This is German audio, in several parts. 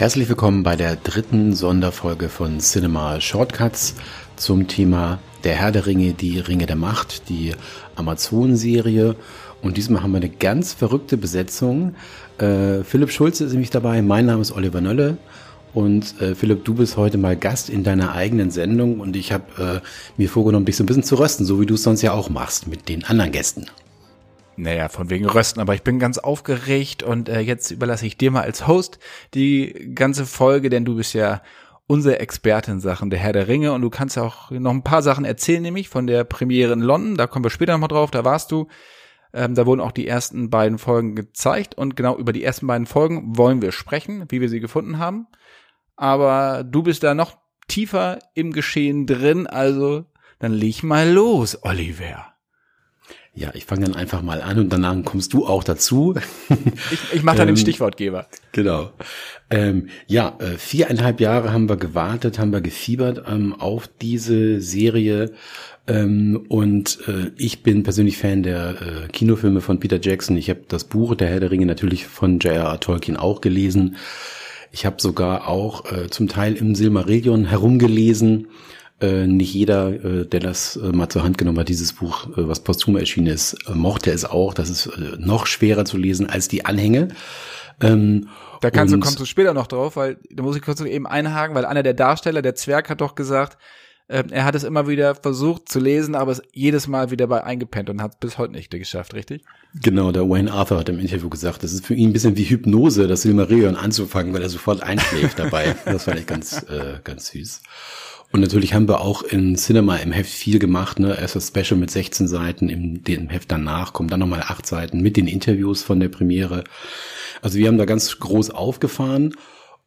Herzlich willkommen bei der dritten Sonderfolge von Cinema Shortcuts zum Thema Der Herr der Ringe, die Ringe der Macht, die Amazon-Serie. Und diesmal haben wir eine ganz verrückte Besetzung. Äh, Philipp Schulze ist nämlich dabei, mein Name ist Oliver Nölle. Und äh, Philipp, du bist heute mal Gast in deiner eigenen Sendung und ich habe äh, mir vorgenommen, dich so ein bisschen zu rösten, so wie du es sonst ja auch machst mit den anderen Gästen. Naja, von wegen Rösten, aber ich bin ganz aufgeregt und äh, jetzt überlasse ich dir mal als Host die ganze Folge, denn du bist ja unsere Experte in Sachen der Herr der Ringe und du kannst ja auch noch ein paar Sachen erzählen, nämlich von der Premiere in London, da kommen wir später nochmal drauf, da warst du. Ähm, da wurden auch die ersten beiden Folgen gezeigt und genau über die ersten beiden Folgen wollen wir sprechen, wie wir sie gefunden haben aber du bist da noch tiefer im Geschehen drin, also dann leg mal los, Oliver. Ja, ich fange dann einfach mal an und danach kommst du auch dazu. Ich, ich mache dann ähm, den Stichwortgeber. Genau. Ähm, ja, äh, viereinhalb Jahre haben wir gewartet, haben wir gefiebert ähm, auf diese Serie. Ähm, und äh, ich bin persönlich Fan der äh, Kinofilme von Peter Jackson. Ich habe das Buch Der Herr der Ringe natürlich von J.R.R. Tolkien auch gelesen. Ich habe sogar auch äh, zum Teil im Silmarillion herumgelesen. Äh, nicht jeder, äh, der das äh, mal zur Hand genommen hat, dieses Buch, äh, was posthum erschienen ist, äh, mochte es auch. Das ist äh, noch schwerer zu lesen als die Anhänge. Ähm, da kannst du, kommst du später noch drauf, weil da muss ich kurz eben einhaken, weil einer der Darsteller, der Zwerg, hat doch gesagt, äh, er hat es immer wieder versucht zu lesen, aber es jedes Mal wieder bei eingepennt und hat es bis heute nicht geschafft, richtig? Genau, der Wayne Arthur hat im Interview gesagt, das ist für ihn ein bisschen wie Hypnose, das Silmarillion anzufangen, weil er sofort einschläft dabei. Das fand ich ganz, äh, ganz süß. Und natürlich haben wir auch in Cinema im Heft viel gemacht, ne? Erst das Special mit 16 Seiten, im, dem Heft danach kommen dann nochmal acht Seiten mit den Interviews von der Premiere. Also wir haben da ganz groß aufgefahren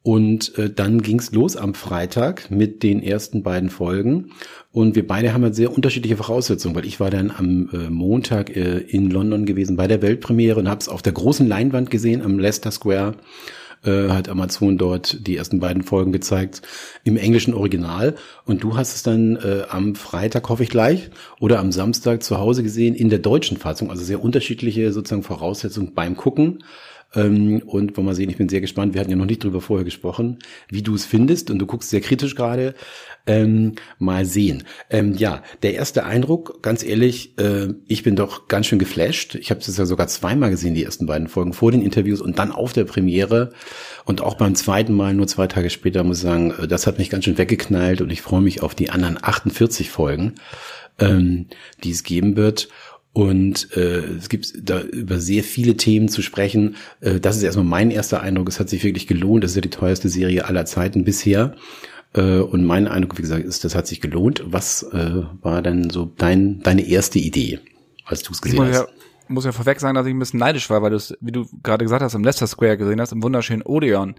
und äh, dann ging's los am Freitag mit den ersten beiden Folgen. Und wir beide haben halt sehr unterschiedliche Voraussetzungen, weil ich war dann am äh, Montag äh, in London gewesen bei der Weltpremiere und habe es auf der großen Leinwand gesehen am Leicester Square. Äh, hat Amazon dort die ersten beiden Folgen gezeigt im englischen Original. Und du hast es dann äh, am Freitag, hoffe ich gleich, oder am Samstag zu Hause gesehen in der deutschen Fassung. Also sehr unterschiedliche sozusagen Voraussetzungen beim Gucken. Ähm, und wollen wir sehen, ich bin sehr gespannt. Wir hatten ja noch nicht drüber vorher gesprochen, wie du es findest. Und du guckst sehr kritisch gerade. Ähm, mal sehen. Ähm, ja, der erste Eindruck, ganz ehrlich, äh, ich bin doch ganz schön geflasht. Ich habe es ja sogar zweimal gesehen, die ersten beiden Folgen, vor den Interviews und dann auf der Premiere. Und auch beim zweiten Mal, nur zwei Tage später, muss ich sagen, äh, das hat mich ganz schön weggeknallt und ich freue mich auf die anderen 48 Folgen, ähm, die es geben wird. Und äh, es gibt da über sehr viele Themen zu sprechen. Äh, das ist erstmal mein erster Eindruck. Es hat sich wirklich gelohnt. Das ist ja die teuerste Serie aller Zeiten bisher. Äh, und mein Eindruck, wie gesagt, ist, das hat sich gelohnt. Was äh, war denn so dein, deine erste Idee, als du es gesehen hast? Ja, muss ja vorweg sagen, dass ich ein bisschen neidisch war, weil du es, wie du gerade gesagt hast, im Leicester Square gesehen hast, im wunderschönen Odeon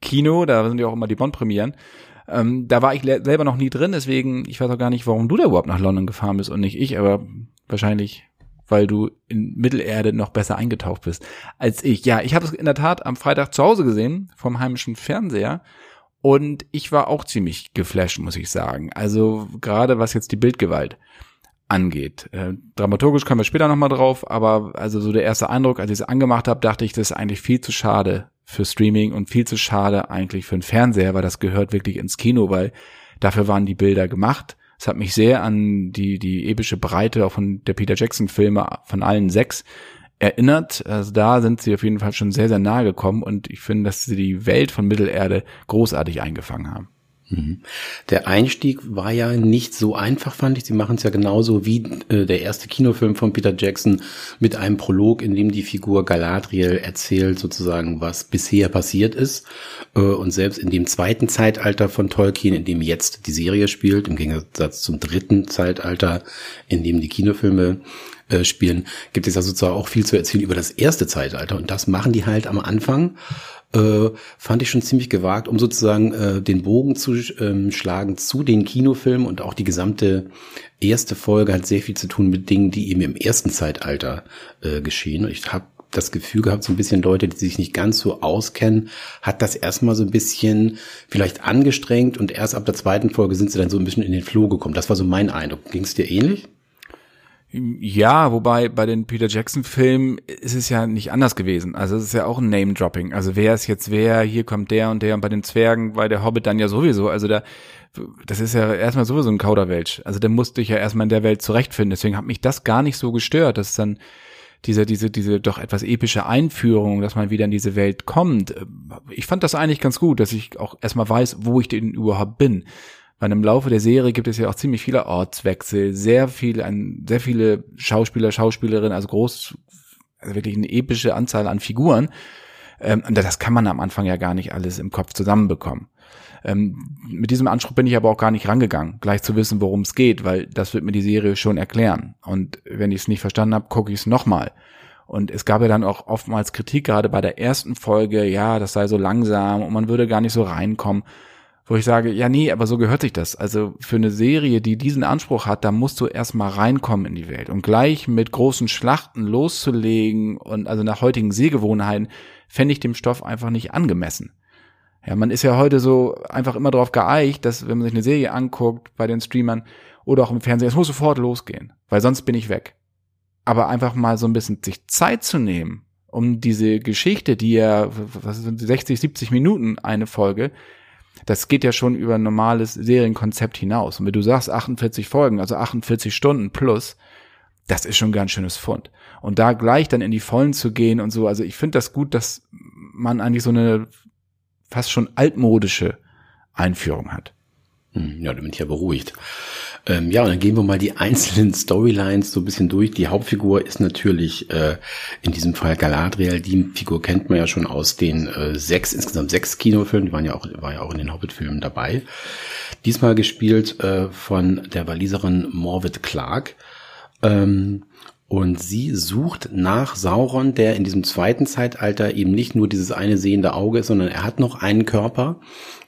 Kino. Da sind ja auch immer die Bond-Premieren. Ähm, da war ich selber noch nie drin, deswegen, ich weiß auch gar nicht, warum du da überhaupt nach London gefahren bist und nicht ich, aber Wahrscheinlich, weil du in Mittelerde noch besser eingetaucht bist als ich. Ja, ich habe es in der Tat am Freitag zu Hause gesehen, vom heimischen Fernseher. Und ich war auch ziemlich geflasht, muss ich sagen. Also gerade was jetzt die Bildgewalt angeht. Äh, dramaturgisch kommen wir später nochmal drauf, aber also so der erste Eindruck, als ich es angemacht habe, dachte ich, das ist eigentlich viel zu schade für Streaming und viel zu schade eigentlich für einen Fernseher, weil das gehört wirklich ins Kino, weil dafür waren die Bilder gemacht. Es hat mich sehr an die, die epische Breite auch von der Peter Jackson Filme von allen sechs erinnert. Also da sind sie auf jeden Fall schon sehr, sehr nahe gekommen und ich finde, dass sie die Welt von Mittelerde großartig eingefangen haben. Mhm. Der Einstieg war ja nicht so einfach, fand ich. Sie machen es ja genauso wie äh, der erste Kinofilm von Peter Jackson mit einem Prolog, in dem die Figur Galadriel erzählt sozusagen, was bisher passiert ist. Äh, und selbst in dem zweiten Zeitalter von Tolkien, in dem jetzt die Serie spielt, im Gegensatz zum dritten Zeitalter, in dem die Kinofilme äh, spielen, gibt es ja sozusagen auch viel zu erzählen über das erste Zeitalter. Und das machen die halt am Anfang äh, fand ich schon ziemlich gewagt, um sozusagen äh, den Bogen zu ähm, schlagen zu den Kinofilmen und auch die gesamte erste Folge hat sehr viel zu tun mit Dingen, die eben im ersten Zeitalter äh, geschehen. Und ich habe das Gefühl gehabt, so ein bisschen Leute, die sich nicht ganz so auskennen, hat das erstmal so ein bisschen vielleicht angestrengt und erst ab der zweiten Folge sind sie dann so ein bisschen in den Floh gekommen. Das war so mein Eindruck. Ging es dir ähnlich? Ja, wobei bei den Peter Jackson Filmen ist es ja nicht anders gewesen. Also es ist ja auch ein Name Dropping. Also wer ist jetzt wer? Hier kommt der und der und bei den Zwergen bei der Hobbit dann ja sowieso. Also da das ist ja erstmal sowieso ein Kauderwelsch. Also der musste ich ja erstmal in der Welt zurechtfinden. Deswegen hat mich das gar nicht so gestört, dass dann diese, diese, diese doch etwas epische Einführung, dass man wieder in diese Welt kommt. Ich fand das eigentlich ganz gut, dass ich auch erstmal weiß, wo ich denn überhaupt bin. Weil im Laufe der Serie gibt es ja auch ziemlich viele Ortswechsel, sehr viel, ein, sehr viele Schauspieler, Schauspielerinnen, also groß, also wirklich eine epische Anzahl an Figuren. Ähm, und das kann man am Anfang ja gar nicht alles im Kopf zusammenbekommen. Ähm, mit diesem Anspruch bin ich aber auch gar nicht rangegangen, gleich zu wissen, worum es geht, weil das wird mir die Serie schon erklären. Und wenn ich es nicht verstanden habe, gucke ich es nochmal. Und es gab ja dann auch oftmals Kritik, gerade bei der ersten Folge, ja, das sei so langsam und man würde gar nicht so reinkommen. Wo ich sage, ja, nee, aber so gehört sich das. Also für eine Serie, die diesen Anspruch hat, da musst du erstmal reinkommen in die Welt. Und gleich mit großen Schlachten loszulegen und also nach heutigen Sehgewohnheiten, fände ich dem Stoff einfach nicht angemessen. Ja, man ist ja heute so einfach immer darauf geeicht, dass wenn man sich eine Serie anguckt bei den Streamern oder auch im Fernsehen, es muss sofort losgehen, weil sonst bin ich weg. Aber einfach mal so ein bisschen sich Zeit zu nehmen, um diese Geschichte, die ja, was sind 60, 70 Minuten eine Folge, das geht ja schon über ein normales Serienkonzept hinaus. Und wenn du sagst 48 Folgen, also 48 Stunden plus, das ist schon ein ganz schönes Fund. Und da gleich dann in die Vollen zu gehen und so, also ich finde das gut, dass man eigentlich so eine fast schon altmodische Einführung hat. Hm, ja, da bin ich ja beruhigt. Ähm, ja, und dann gehen wir mal die einzelnen Storylines so ein bisschen durch. Die Hauptfigur ist natürlich äh, in diesem Fall Galadriel. Die Figur kennt man ja schon aus den äh, sechs, insgesamt sechs Kinofilmen. Die waren ja auch, war ja auch in den Hobbit-Filmen dabei. Diesmal gespielt äh, von der Waliserin Morvid Clark. Ähm, und sie sucht nach Sauron, der in diesem zweiten Zeitalter eben nicht nur dieses eine sehende Auge ist, sondern er hat noch einen Körper.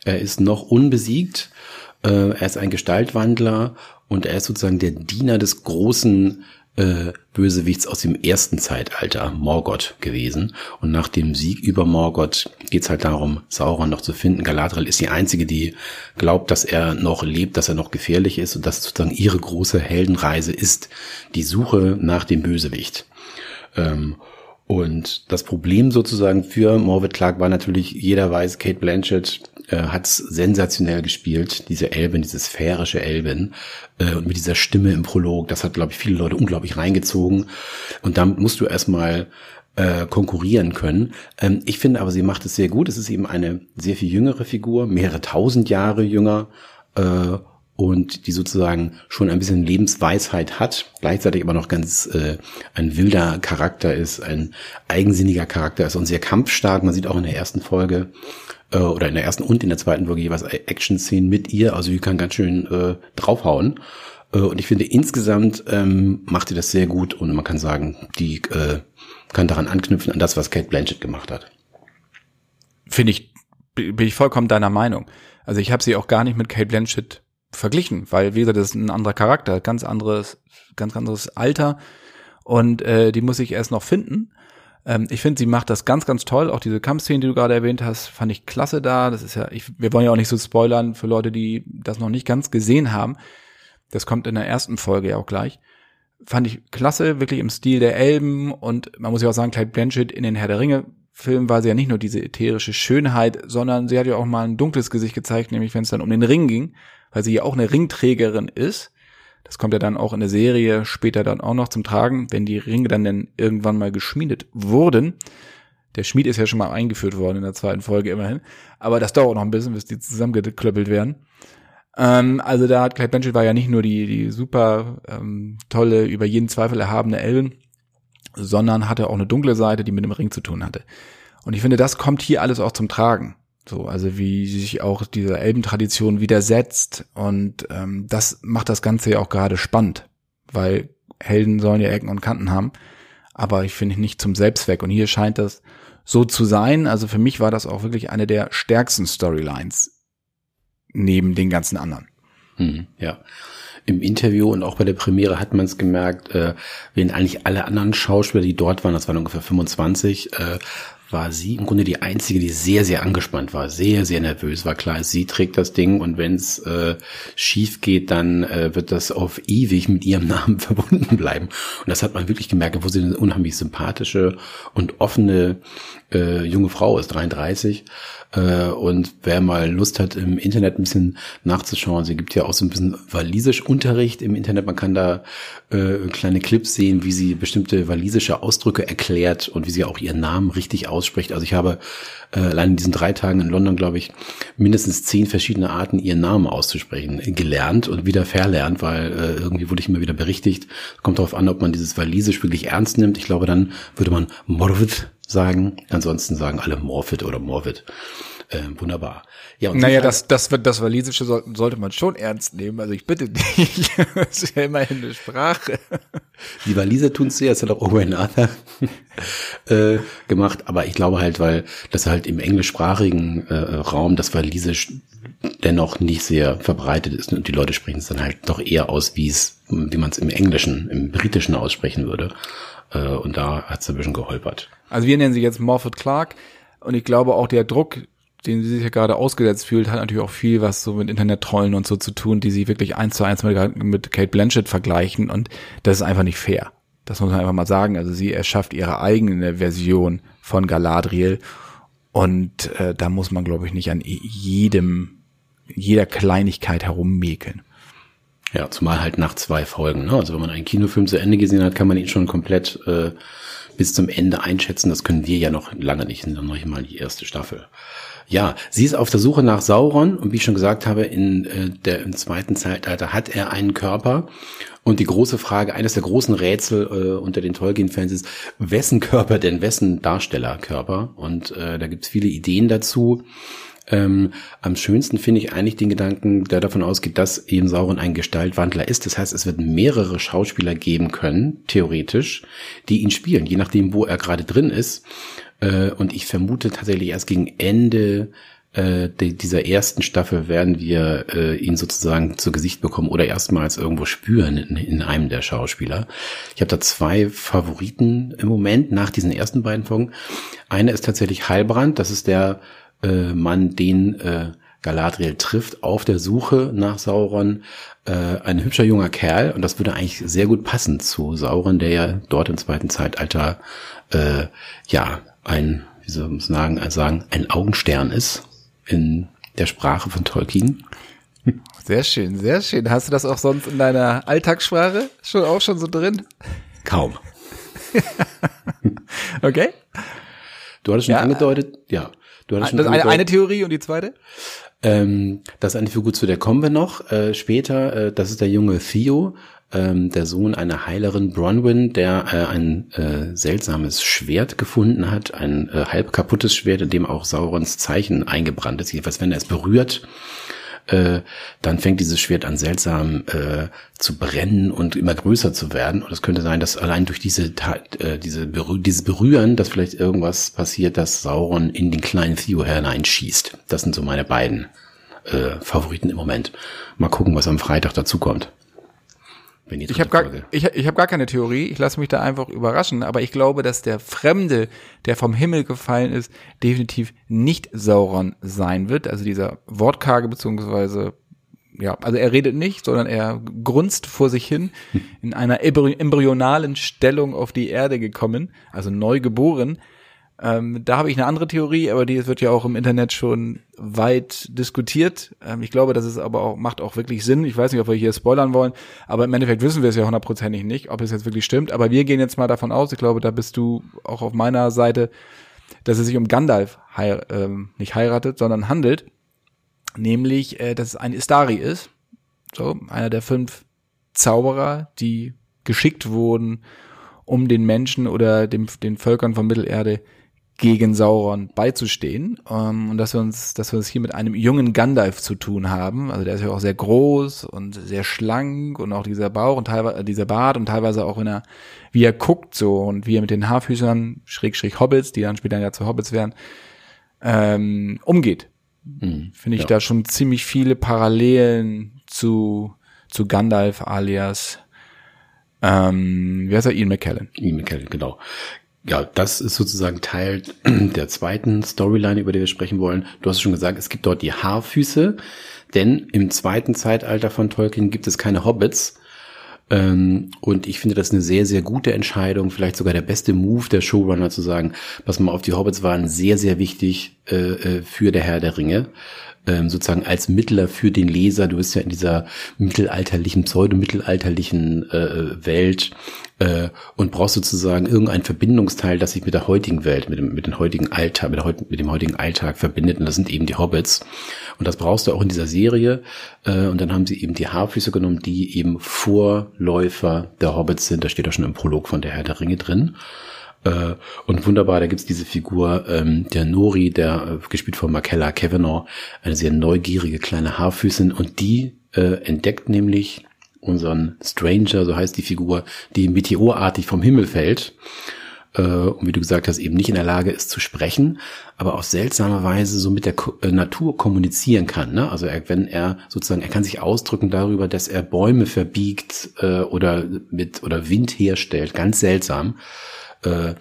Er ist noch unbesiegt. Äh, er ist ein Gestaltwandler und er ist sozusagen der Diener des großen äh, Bösewichts aus dem ersten Zeitalter, Morgoth, gewesen. Und nach dem Sieg über Morgoth geht's halt darum, Sauron noch zu finden. Galadriel ist die einzige, die glaubt, dass er noch lebt, dass er noch gefährlich ist und dass sozusagen ihre große Heldenreise ist die Suche nach dem Bösewicht. Ähm, und das Problem sozusagen für Morvid Clark war natürlich, jeder weiß, Kate Blanchett äh, hat sensationell gespielt, diese Elben, diese sphärische Elben äh, und mit dieser Stimme im Prolog, das hat, glaube ich, viele Leute unglaublich reingezogen. Und damit musst du erstmal äh, konkurrieren können. Ähm, ich finde aber, sie macht es sehr gut. Es ist eben eine sehr viel jüngere Figur, mehrere tausend Jahre jünger. Äh, und die sozusagen schon ein bisschen Lebensweisheit hat, gleichzeitig aber noch ganz äh, ein wilder Charakter ist, ein eigensinniger Charakter ist und sehr kampfstark. Man sieht auch in der ersten Folge äh, oder in der ersten und in der zweiten Folge jeweils Action-Szenen mit ihr. Also die kann ganz schön äh, draufhauen. Äh, und ich finde insgesamt ähm, macht sie das sehr gut und man kann sagen, die äh, kann daran anknüpfen an das, was Kate Blanchett gemacht hat. Finde ich, bin ich vollkommen deiner Meinung. Also ich habe sie auch gar nicht mit Kate Blanchett verglichen, weil wie gesagt, das ist ein anderer Charakter, ganz anderes, ganz anderes Alter und äh, die muss ich erst noch finden. Ähm, ich finde, sie macht das ganz, ganz toll. Auch diese Kampfszene, die du gerade erwähnt hast, fand ich klasse da. Das ist ja, ich, wir wollen ja auch nicht so spoilern für Leute, die das noch nicht ganz gesehen haben. Das kommt in der ersten Folge ja auch gleich. Fand ich klasse, wirklich im Stil der Elben und man muss ja auch sagen, Clyde Blanchett in den Herr der Ringe Film war sie ja nicht nur diese ätherische Schönheit, sondern sie hat ja auch mal ein dunkles Gesicht gezeigt, nämlich wenn es dann um den Ring ging, weil sie ja auch eine Ringträgerin ist. Das kommt ja dann auch in der Serie später dann auch noch zum Tragen, wenn die Ringe dann, dann irgendwann mal geschmiedet wurden. Der Schmied ist ja schon mal eingeführt worden in der zweiten Folge immerhin. Aber das dauert noch ein bisschen, bis die zusammengeklöppelt werden. Ähm, also da hat Clyde Blanchett war ja nicht nur die, die super ähm, tolle, über jeden Zweifel erhabene Elben, sondern hatte auch eine dunkle Seite, die mit dem Ring zu tun hatte. Und ich finde, das kommt hier alles auch zum Tragen. So, also wie sich auch diese Elbentradition widersetzt und ähm, das macht das Ganze ja auch gerade spannend, weil Helden sollen ja Ecken und Kanten haben, aber ich finde nicht zum Selbstzweck und hier scheint das so zu sein. Also für mich war das auch wirklich eine der stärksten Storylines neben den ganzen anderen. Hm, ja. Im Interview und auch bei der Premiere hat man es gemerkt, äh, während eigentlich alle anderen Schauspieler, die dort waren, das waren ungefähr 25, äh, war sie im Grunde die einzige, die sehr, sehr angespannt war, sehr, sehr nervös. War klar, sie trägt das Ding und wenn es äh, schief geht, dann äh, wird das auf ewig mit ihrem Namen verbunden bleiben. Und das hat man wirklich gemerkt, wo sie eine unheimlich sympathische und offene äh, junge Frau ist, 33. Äh, und wer mal Lust hat, im Internet ein bisschen nachzuschauen, sie gibt ja auch so ein bisschen walisisch Unterricht im Internet. Man kann da äh, kleine Clips sehen, wie sie bestimmte walisische Ausdrücke erklärt und wie sie auch ihren Namen richtig ausspricht. Also ich habe äh, allein in diesen drei Tagen in London, glaube ich, mindestens zehn verschiedene Arten, ihren Namen auszusprechen, gelernt und wieder verlernt, weil äh, irgendwie wurde ich immer wieder berichtigt. Kommt darauf an, ob man dieses Walisisch wirklich ernst nimmt. Ich glaube, dann würde man Morvid sagen. Ansonsten sagen alle Morfit oder Morvid. Äh, wunderbar. Ja, und naja, das, das, wird das Walisische sollte, sollte man schon ernst nehmen. Also ich bitte dich, das ist ja immerhin eine Sprache. Die Waliser tun es ja, das hat auch Owen Arthur äh, gemacht. Aber ich glaube halt, weil das halt im englischsprachigen äh, Raum das Walisisch dennoch nicht sehr verbreitet ist und die Leute sprechen es dann halt doch eher aus, wie es, wie man es im Englischen, im Britischen aussprechen würde. Äh, und da hat es ein bisschen geholpert. Also wir nennen sie jetzt Morford Clark und ich glaube auch der Druck, den sie sich ja gerade ausgesetzt fühlt, hat natürlich auch viel was so mit Internet-Trollen und so zu tun, die sie wirklich eins zu eins mit, mit Kate Blanchett vergleichen und das ist einfach nicht fair. Das muss man einfach mal sagen. Also sie erschafft ihre eigene Version von Galadriel und äh, da muss man, glaube ich, nicht an jedem, jeder Kleinigkeit herummäkeln. Ja, zumal halt nach zwei Folgen. Ne? Also wenn man einen Kinofilm zu Ende gesehen hat, kann man ihn schon komplett äh, bis zum Ende einschätzen. Das können wir ja noch lange nicht. Sind noch mal die erste Staffel. Ja, sie ist auf der Suche nach Sauron und wie ich schon gesagt habe, in äh, der im zweiten Zeitalter hat er einen Körper. Und die große Frage, eines der großen Rätsel äh, unter den Tolkien-Fans ist, wessen Körper denn, wessen Darstellerkörper? Und äh, da gibt's viele Ideen dazu. Ähm, am schönsten finde ich eigentlich den Gedanken, der davon ausgeht, dass eben Sauron ein Gestaltwandler ist. Das heißt, es wird mehrere Schauspieler geben können, theoretisch, die ihn spielen, je nachdem, wo er gerade drin ist. Äh, und ich vermute tatsächlich erst gegen Ende äh, dieser ersten Staffel werden wir äh, ihn sozusagen zu Gesicht bekommen oder erstmals irgendwo spüren in, in einem der Schauspieler. Ich habe da zwei Favoriten im Moment nach diesen ersten beiden Folgen. Eine ist tatsächlich Heilbrand, das ist der äh, man den äh, Galadriel trifft auf der Suche nach Sauron. Äh, ein hübscher junger Kerl und das würde eigentlich sehr gut passen zu Sauron, der ja dort im zweiten Zeitalter äh, ja ein, wie soll man sagen, sagen, ein Augenstern ist in der Sprache von Tolkien. Sehr schön, sehr schön. Hast du das auch sonst in deiner Alltagssprache schon auch schon so drin? Kaum. okay. Du hattest schon ja. angedeutet, ja. Du hattest das eine, eine Theorie und die zweite? Ähm, das ist eine Figur, zu der kommen wir noch äh, später. Äh, das ist der junge Theo, ähm, der Sohn einer Heilerin Bronwyn, der äh, ein äh, seltsames Schwert gefunden hat, ein äh, halb kaputtes Schwert, in dem auch Saurons Zeichen eingebrannt ist. Jedenfalls, wenn er es berührt, äh, dann fängt dieses Schwert an seltsam äh, zu brennen und immer größer zu werden. Und es könnte sein, dass allein durch diese, äh, diese Berü dieses Berühren, dass vielleicht irgendwas passiert, dass Sauron in den kleinen Theo hineinschießt. Das sind so meine beiden äh, Favoriten im Moment. Mal gucken, was am Freitag dazu kommt ich habe gar, ich, ich hab gar keine Theorie, ich lasse mich da einfach überraschen, aber ich glaube, dass der Fremde, der vom Himmel gefallen ist, definitiv nicht Sauron sein wird. Also dieser Wortkarge beziehungsweise ja, also er redet nicht, sondern er grunzt vor sich hin, in einer embryonalen Stellung auf die Erde gekommen, also neu geboren, ähm, da habe ich eine andere Theorie, aber die wird ja auch im Internet schon weit diskutiert. Ähm, ich glaube, das ist aber auch, macht auch wirklich Sinn. Ich weiß nicht, ob wir hier spoilern wollen, aber im Endeffekt wissen wir es ja hundertprozentig nicht, ob es jetzt wirklich stimmt. Aber wir gehen jetzt mal davon aus, ich glaube, da bist du auch auf meiner Seite, dass es sich um Gandalf heir ähm, nicht heiratet, sondern handelt. Nämlich, äh, dass es ein Istari ist. So, einer der fünf Zauberer, die geschickt wurden, um den Menschen oder dem, den Völkern von Mittelerde gegen Sauron beizustehen ähm, und dass wir uns, dass wir uns hier mit einem jungen Gandalf zu tun haben. Also der ist ja auch sehr groß und sehr schlank und auch dieser Bauch und teilweise äh, dieser Bart und teilweise auch in er, wie er guckt so und wie er mit den Haarfüßern Schräg Schräg Hobbits, die dann später ja zu Hobbits werden, ähm, umgeht. Mhm, Finde ich ja. da schon ziemlich viele Parallelen zu zu Gandalf alias ähm, wie heißt er? Ian McKellen. Ian McKellen, genau. Ja, das ist sozusagen Teil der zweiten Storyline, über die wir sprechen wollen. Du hast schon gesagt, es gibt dort die Haarfüße, denn im zweiten Zeitalter von Tolkien gibt es keine Hobbits. Ähm, und ich finde das eine sehr, sehr gute Entscheidung, vielleicht sogar der beste Move der Showrunner zu sagen, pass mal auf, die Hobbits waren sehr, sehr wichtig äh, äh für der Herr der Ringe ähm, sozusagen als Mittler für den Leser. Du bist ja in dieser mittelalterlichen, pseudo-mittelalterlichen äh, Welt äh, und brauchst sozusagen irgendein Verbindungsteil, das sich mit der heutigen Welt, mit dem, mit dem heutigen Alltag, mit, der, mit dem heutigen Alltag verbindet. Und das sind eben die Hobbits. Und das brauchst du auch in dieser Serie. Äh, und dann haben sie eben die Haarfüße genommen, die eben Vorläufer der Hobbits sind. Da steht auch schon im Prolog von der Herr der Ringe drin. Äh, und wunderbar, da gibt's diese Figur, ähm, der Nori, der äh, gespielt von Markella Kavanaugh, eine sehr neugierige kleine Haarfüßin und die äh, entdeckt nämlich unseren Stranger, so heißt die Figur, die meteorartig vom Himmel fällt äh, und wie du gesagt hast, eben nicht in der Lage ist zu sprechen, aber auf seltsame Weise so mit der Ko äh, Natur kommunizieren kann. Ne? Also er, wenn er sozusagen, er kann sich ausdrücken darüber, dass er Bäume verbiegt äh, oder mit oder Wind herstellt, ganz seltsam. Äh,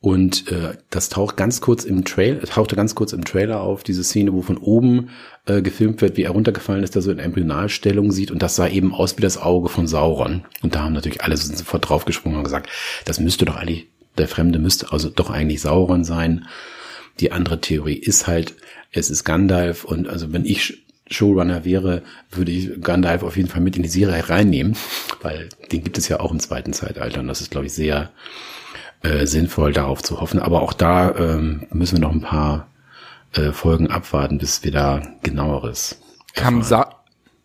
und äh, das taucht ganz kurz im Trailer, tauchte ganz kurz im Trailer auf, diese Szene, wo von oben äh, gefilmt wird, wie er runtergefallen ist, da so in Embryonalstellung sieht und das sah eben aus wie das Auge von Sauron. Und da haben natürlich alle sofort draufgesprungen und gesagt, das müsste doch eigentlich, der Fremde müsste also doch eigentlich Sauron sein. Die andere Theorie ist halt, es ist Gandalf und also wenn ich Showrunner wäre, würde ich Gandalf auf jeden Fall mit in die Serie reinnehmen, weil den gibt es ja auch im zweiten Zeitalter und das ist, glaube ich, sehr äh, sinnvoll darauf zu hoffen. Aber auch da ähm, müssen wir noch ein paar äh, Folgen abwarten, bis wir da genaueres. Kam, Sa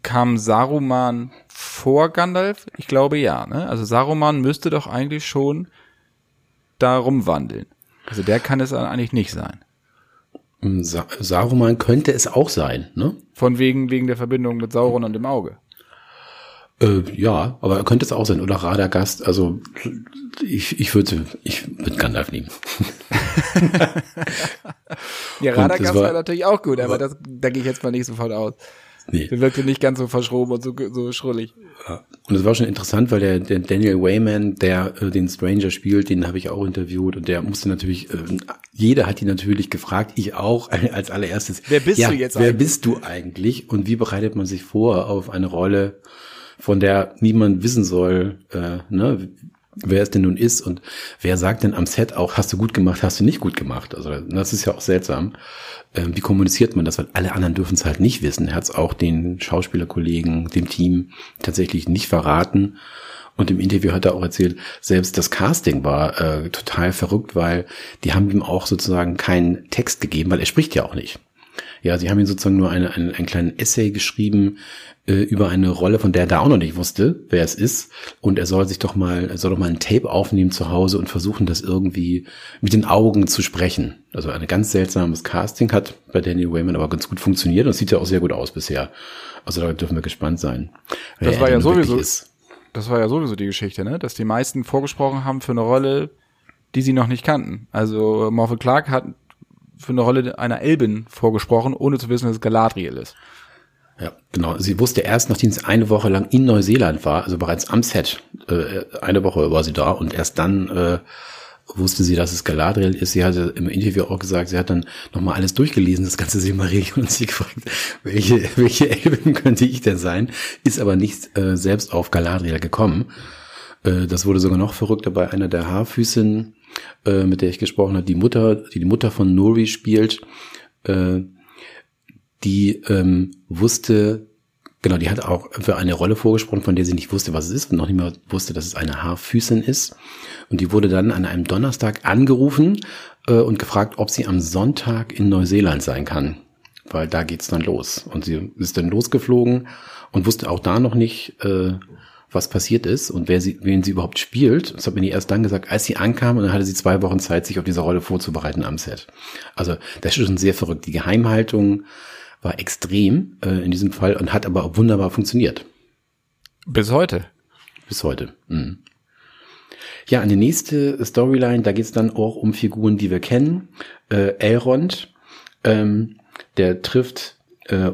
kam Saruman vor Gandalf? Ich glaube ja. Ne? Also Saruman müsste doch eigentlich schon da rumwandeln. Also der kann es eigentlich nicht sein. Sa Saruman könnte es auch sein, ne? Von wegen, wegen der Verbindung mit Sauron und dem Auge. Äh, ja, aber er könnte es auch sein. Oder Radagast. Also ich, ich würde ich würde Gandalf nehmen. ja, Radagast war, war, natürlich auch gut, aber das, da gehe ich jetzt mal nicht sofort aus. Nee. Der wirkte nicht ganz so verschroben und so, so schrullig. Ja. Und es war schon interessant, weil der, der Daniel Wayman, der äh, den Stranger spielt, den habe ich auch interviewt und der musste natürlich, äh, jeder hat ihn natürlich gefragt, ich auch als allererstes. Wer bist ja, du jetzt wer eigentlich? Wer bist du eigentlich und wie bereitet man sich vor auf eine Rolle, von der niemand wissen soll, äh, ne, wer es denn nun ist und wer sagt denn am Set auch, hast du gut gemacht, hast du nicht gut gemacht. Also das ist ja auch seltsam. Ähm, wie kommuniziert man das? Weil alle anderen dürfen es halt nicht wissen. Er hat es auch den Schauspielerkollegen, dem Team tatsächlich nicht verraten. Und im Interview hat er auch erzählt, selbst das Casting war äh, total verrückt, weil die haben ihm auch sozusagen keinen Text gegeben, weil er spricht ja auch nicht. Ja, sie haben ihm sozusagen nur eine, eine, einen kleinen Essay geschrieben, äh, über eine Rolle, von der er da auch noch nicht wusste, wer es ist. Und er soll sich doch mal, er soll doch mal ein Tape aufnehmen zu Hause und versuchen, das irgendwie mit den Augen zu sprechen. Also ein ganz seltsames Casting hat bei Daniel Wayman aber ganz gut funktioniert und sieht ja auch sehr gut aus bisher. Also da dürfen wir gespannt sein. Das war ja sowieso, das war ja sowieso die Geschichte, ne? Dass die meisten vorgesprochen haben für eine Rolle, die sie noch nicht kannten. Also Morphe Clark hat für eine Rolle einer Elbin vorgesprochen, ohne zu wissen, dass es Galadriel ist. Ja, genau. Sie wusste erst, nachdem sie eine Woche lang in Neuseeland war, also bereits am Set, äh, eine Woche war sie da und erst dann äh, wusste sie, dass es Galadriel ist. Sie hatte im Interview auch gesagt, sie hat dann nochmal alles durchgelesen, das ganze Silmarillion und sie gefragt, welche, welche Elben könnte ich denn sein? Ist aber nicht äh, selbst auf Galadriel gekommen. Äh, das wurde sogar noch verrückter bei einer der Haarfüßen, äh, mit der ich gesprochen habe, die Mutter, die die Mutter von Nuri spielt. Äh, die ähm, wusste, genau, die hat auch für eine Rolle vorgesprochen, von der sie nicht wusste, was es ist und noch nicht mehr wusste, dass es eine Haarfüßin ist. Und die wurde dann an einem Donnerstag angerufen äh, und gefragt, ob sie am Sonntag in Neuseeland sein kann. Weil da geht's dann los. Und sie ist dann losgeflogen und wusste auch da noch nicht, äh, was passiert ist und wer sie, wen sie überhaupt spielt. Das hat mir erst dann gesagt, als sie ankam und dann hatte sie zwei Wochen Zeit, sich auf diese Rolle vorzubereiten am Set. Also das ist schon sehr verrückt. Die Geheimhaltung war extrem äh, in diesem Fall und hat aber wunderbar funktioniert. Bis heute. Bis heute. Mhm. Ja, an die nächste Storyline, da geht es dann auch um Figuren, die wir kennen. Äh, Elrond, ähm, der trifft äh,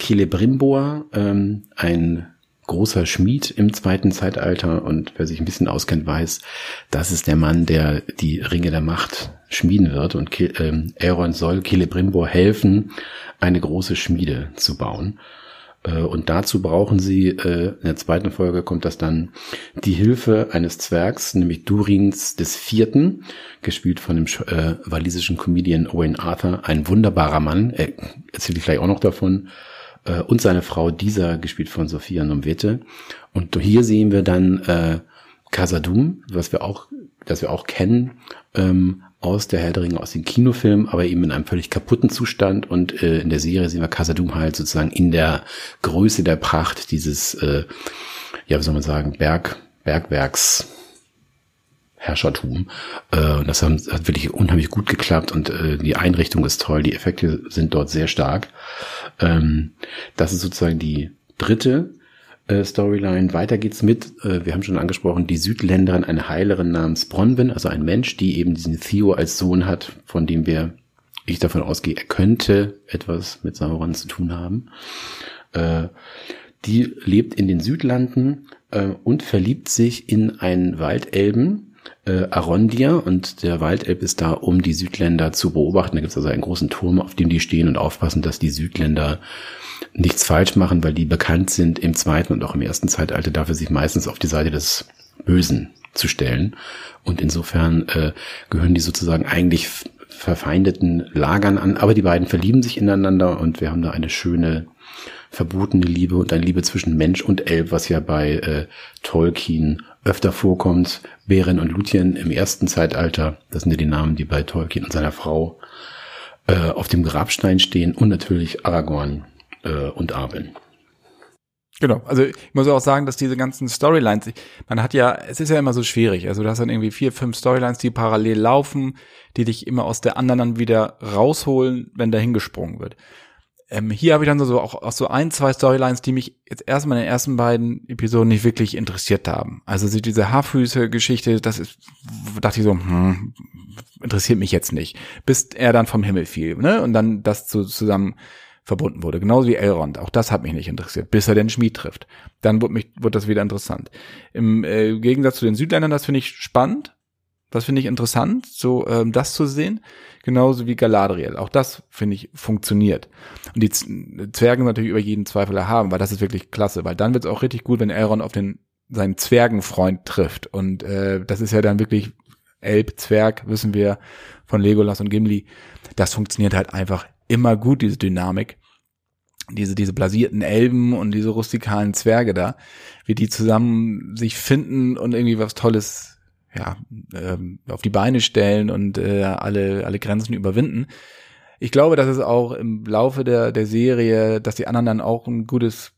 Celebrimbor, ähm, ein großer Schmied im zweiten Zeitalter und wer sich ein bisschen auskennt, weiß, das ist der Mann, der die Ringe der Macht schmieden wird und ähm, Aeron soll Celebrimbor helfen, eine große Schmiede zu bauen. Äh, und dazu brauchen sie, äh, in der zweiten Folge kommt das dann, die Hilfe eines Zwergs, nämlich Durins des Vierten, gespielt von dem äh, walisischen Comedian Owen Arthur, ein wunderbarer Mann, äh, erzähle ich gleich auch noch davon, äh, und seine Frau Dieser, gespielt von Sophia Nomvete. Und hier sehen wir dann äh, Casadum, was wir auch, das wir auch kennen, ähm, aus der Herr aus den Kinofilmen, aber eben in einem völlig kaputten Zustand. Und äh, in der Serie sehen wir Casadum halt sozusagen in der Größe der Pracht dieses, äh, ja, wie soll man sagen, Berg, Bergwerks. Herrschertum. Äh, das haben, hat wirklich unheimlich gut geklappt und äh, die Einrichtung ist toll, die Effekte sind dort sehr stark. Ähm, das ist sozusagen die dritte äh, Storyline. Weiter geht's mit, äh, wir haben schon angesprochen, die Südländerin, eine Heilerin namens Bronwyn, also ein Mensch, die eben diesen Theo als Sohn hat, von dem wir, ich davon ausgehe, er könnte etwas mit Sauron zu tun haben. Äh, die lebt in den Südlanden äh, und verliebt sich in einen Waldelben, äh, Arondir und der Waldelb ist da, um die Südländer zu beobachten. Da gibt es also einen großen Turm, auf dem die stehen und aufpassen, dass die Südländer nichts falsch machen, weil die bekannt sind im zweiten und auch im ersten Zeitalter dafür, sich meistens auf die Seite des Bösen zu stellen. Und insofern äh, gehören die sozusagen eigentlich verfeindeten Lagern an, aber die beiden verlieben sich ineinander und wir haben da eine schöne verbotene Liebe und eine Liebe zwischen Mensch und Elb, was ja bei äh, Tolkien öfter vorkommt. Beren und Luthien im ersten Zeitalter, das sind ja die Namen, die bei Tolkien und seiner Frau äh, auf dem Grabstein stehen und natürlich Aragorn äh, und Arwen. Genau, also ich muss auch sagen, dass diese ganzen Storylines, man hat ja, es ist ja immer so schwierig, also du hast dann irgendwie vier, fünf Storylines, die parallel laufen, die dich immer aus der anderen dann wieder rausholen, wenn da hingesprungen wird. Ähm, hier habe ich dann so, auch, auch so ein, zwei Storylines, die mich jetzt erstmal in den ersten beiden Episoden nicht wirklich interessiert haben. Also diese Haarfüße-Geschichte, das ist, dachte ich so, hm, interessiert mich jetzt nicht. Bis er dann vom Himmel fiel, ne? Und dann das so zusammen verbunden wurde. Genauso wie Elrond. Auch das hat mich nicht interessiert, bis er den Schmied trifft. Dann wird mich, wird das wieder interessant. Im äh, Gegensatz zu den Südländern, das finde ich spannend. Das finde ich interessant, so ähm, das zu sehen. Genauso wie Galadriel. Auch das, finde ich, funktioniert. Und die Zwergen natürlich über jeden Zweifel erhaben, weil das ist wirklich klasse. Weil dann wird es auch richtig gut, wenn Elrond auf den seinen Zwergenfreund trifft. Und äh, das ist ja dann wirklich Elb, Zwerg, wissen wir von Legolas und Gimli. Das funktioniert halt einfach immer gut, diese Dynamik. Diese, diese blasierten Elben und diese rustikalen Zwerge da, wie die zusammen sich finden und irgendwie was Tolles, ja, ähm, auf die Beine stellen und äh, alle, alle Grenzen überwinden. Ich glaube, dass es auch im Laufe der, der Serie, dass die anderen dann auch ein gutes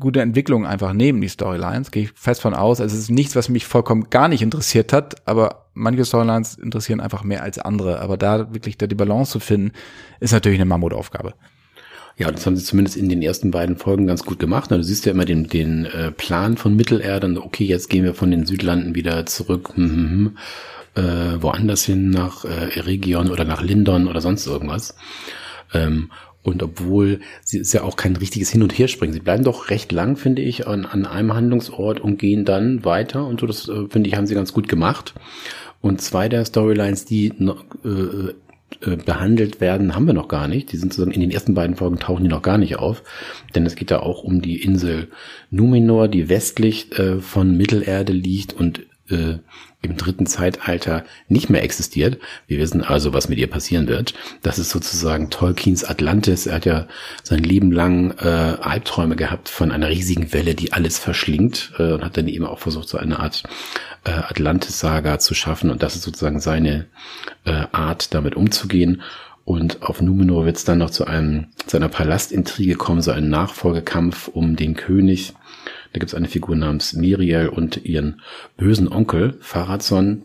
gute Entwicklung einfach nehmen, die Storylines, gehe ich fest von aus. Also es ist nichts, was mich vollkommen gar nicht interessiert hat, aber manche Storylines interessieren einfach mehr als andere. Aber da wirklich da die Balance zu finden, ist natürlich eine Mammutaufgabe. Ja, das haben sie zumindest in den ersten beiden Folgen ganz gut gemacht. Du siehst ja immer den, den äh, Plan von Mittelerde. Okay, jetzt gehen wir von den Südlanden wieder zurück, hm, hm, hm, äh, woanders hin, nach äh, Eregion oder nach Lindon oder sonst irgendwas. Ähm, und obwohl sie ist ja auch kein richtiges Hin- und Herspringen. Sie bleiben doch recht lang, finde ich, an, an einem Handlungsort und gehen dann weiter. Und so, das äh, finde ich, haben sie ganz gut gemacht. Und zwei der Storylines, die äh, äh, behandelt werden, haben wir noch gar nicht. Die sind sozusagen in den ersten beiden Folgen tauchen die noch gar nicht auf. Denn es geht da auch um die Insel Numenor, die westlich äh, von Mittelerde liegt und äh, im dritten Zeitalter nicht mehr existiert. Wir wissen also, was mit ihr passieren wird. Das ist sozusagen Tolkiens Atlantis. Er hat ja sein Leben lang äh, Albträume gehabt von einer riesigen Welle, die alles verschlingt äh, und hat dann eben auch versucht, so eine Art äh, Atlantis-Saga zu schaffen. Und das ist sozusagen seine äh, Art, damit umzugehen. Und auf Numenor wird es dann noch zu einem zu einer Palastintrige kommen, so ein Nachfolgekampf um den König da gibt es eine Figur namens Miriel und ihren bösen Onkel Farazon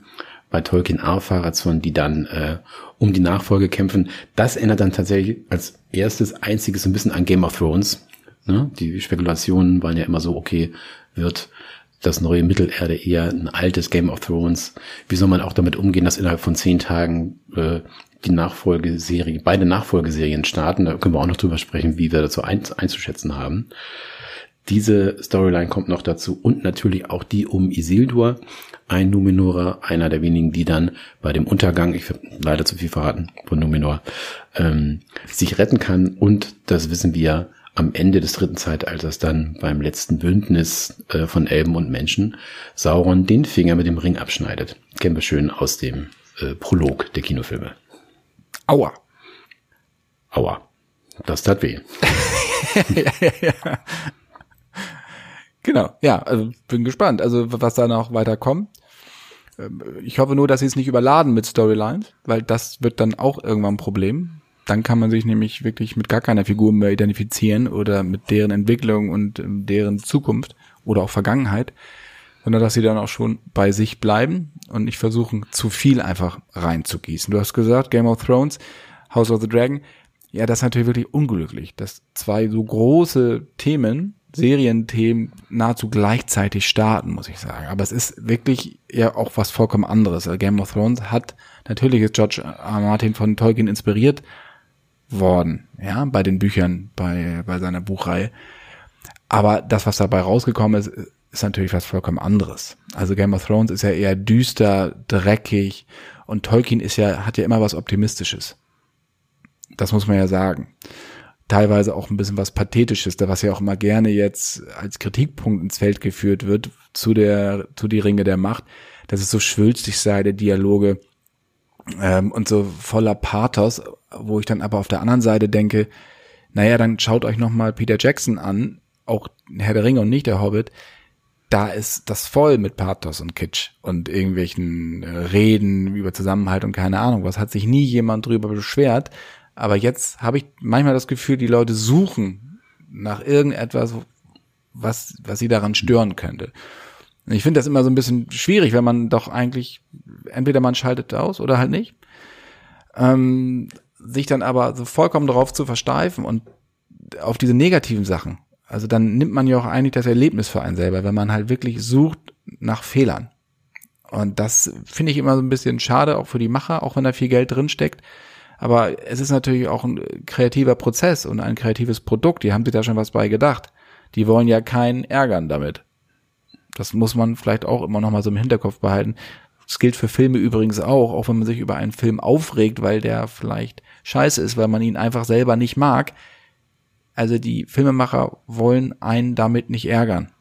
bei Tolkien A. Farazon, die dann äh, um die Nachfolge kämpfen. Das erinnert dann tatsächlich als erstes, einziges ein bisschen an Game of Thrones. Ne? Die Spekulationen waren ja immer so, okay, wird das neue Mittelerde eher ein altes Game of Thrones? Wie soll man auch damit umgehen, dass innerhalb von zehn Tagen äh, die Nachfolgeserie, beide Nachfolgeserien starten? Da können wir auch noch drüber sprechen, wie wir dazu ein, einzuschätzen haben Diese Storyline kommt noch dazu und natürlich auch die um Isildur, ein Numenorer, einer der wenigen, die dann bei dem Untergang, ich habe leider zu viel verraten von Numenor, ähm, sich retten kann und das wissen wir am Ende des dritten Zeitalters dann beim letzten Bündnis äh, von Elben und Menschen Sauron den Finger mit dem Ring abschneidet. Kennen wir schön aus dem äh, Prolog der Kinofilme. Aua. Aua. Das tat weh. ja, ja, ja. Genau, ja, also bin gespannt, also was da noch weiter kommt. Ähm, ich hoffe nur, dass sie es nicht überladen mit Storylines, weil das wird dann auch irgendwann ein Problem. Dann kann man sich nämlich wirklich mit gar keiner Figur mehr identifizieren oder mit deren Entwicklung und ähm, deren Zukunft oder auch Vergangenheit, sondern dass sie dann auch schon bei sich bleiben und nicht versuchen, zu viel einfach reinzugießen. Du hast gesagt, Game of Thrones, House of the Dragon, ja, das ist natürlich wirklich unglücklich, dass zwei so große Themen Serienthemen nahezu gleichzeitig starten, muss ich sagen. Aber es ist wirklich ja auch was vollkommen anderes. Also Game of Thrones hat, natürlich ist George. Martin von Tolkien inspiriert worden, ja, bei den Büchern, bei, bei seiner Buchreihe. Aber das, was dabei rausgekommen ist, ist natürlich was vollkommen anderes. Also Game of Thrones ist ja eher düster, dreckig und Tolkien ist ja, hat ja immer was Optimistisches. Das muss man ja sagen teilweise auch ein bisschen was Pathetisches, da was ja auch immer gerne jetzt als Kritikpunkt ins Feld geführt wird zu der, zu die Ringe der Macht, dass es so schwülstig sei, der Dialoge ähm, und so voller Pathos, wo ich dann aber auf der anderen Seite denke, naja, dann schaut euch nochmal Peter Jackson an, auch Herr der Ringe und nicht der Hobbit, da ist das voll mit Pathos und Kitsch und irgendwelchen äh, Reden über Zusammenhalt und keine Ahnung was. Hat sich nie jemand drüber beschwert. Aber jetzt habe ich manchmal das Gefühl, die Leute suchen nach irgendetwas, was, was sie daran stören könnte. Ich finde das immer so ein bisschen schwierig, wenn man doch eigentlich, entweder man schaltet aus oder halt nicht. Ähm, sich dann aber so vollkommen darauf zu versteifen und auf diese negativen Sachen. Also dann nimmt man ja auch eigentlich das Erlebnis für einen selber, wenn man halt wirklich sucht nach Fehlern. Und das finde ich immer so ein bisschen schade, auch für die Macher, auch wenn da viel Geld drin steckt. Aber es ist natürlich auch ein kreativer Prozess und ein kreatives Produkt. Die haben sich da schon was bei gedacht. Die wollen ja keinen ärgern damit. Das muss man vielleicht auch immer noch mal so im Hinterkopf behalten. Das gilt für Filme übrigens auch, auch wenn man sich über einen Film aufregt, weil der vielleicht scheiße ist, weil man ihn einfach selber nicht mag. Also die Filmemacher wollen einen damit nicht ärgern.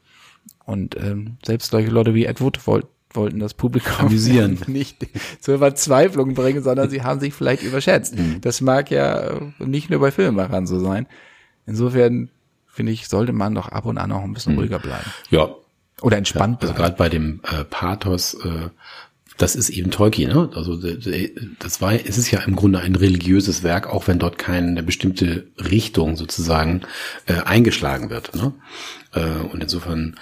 Und ähm, selbst solche Leute wie Ed Wood wollten wollten das Publikum amüsieren, nicht zur Verzweiflung bringen, sondern sie haben sich vielleicht überschätzt. Mhm. Das mag ja nicht nur bei Filmemachern so sein. Insofern finde ich, sollte man doch ab und an auch ein bisschen mhm. ruhiger bleiben. Ja. Oder entspannt ja, also gerade bei dem äh, Pathos, äh, das ist eben Tolkien, ne? Also das war, es ist ja im Grunde ein religiöses Werk, auch wenn dort keine bestimmte Richtung sozusagen äh, eingeschlagen wird. Ne? Äh, und insofern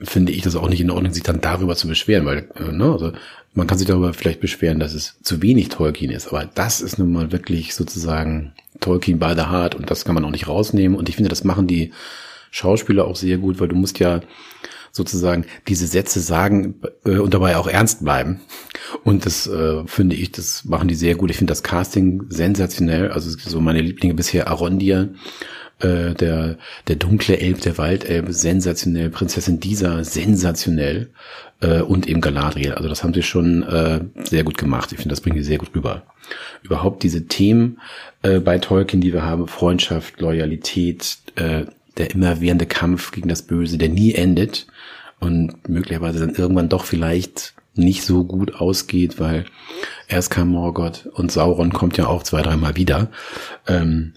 finde ich das auch nicht in Ordnung, sich dann darüber zu beschweren, weil, äh, ne, also man kann sich darüber vielleicht beschweren, dass es zu wenig Tolkien ist, aber das ist nun mal wirklich sozusagen Tolkien by the heart und das kann man auch nicht rausnehmen und ich finde, das machen die Schauspieler auch sehr gut, weil du musst ja sozusagen diese Sätze sagen äh, und dabei auch ernst bleiben. Und das äh, finde ich, das machen die sehr gut. Ich finde das Casting sensationell. Also so meine Lieblinge bisher Arondir äh, der, der dunkle Elb, der Waldelb, sensationell, Prinzessin Disa, sensationell äh, und eben Galadriel. Also das haben sie schon äh, sehr gut gemacht. Ich finde, das bringen sie sehr gut rüber. Überhaupt diese Themen äh, bei Tolkien, die wir haben, Freundschaft, Loyalität, äh, der immerwährende Kampf gegen das Böse, der nie endet und möglicherweise dann irgendwann doch vielleicht nicht so gut ausgeht, weil erst kam Morgoth und Sauron kommt ja auch zwei, dreimal wieder. Ähm,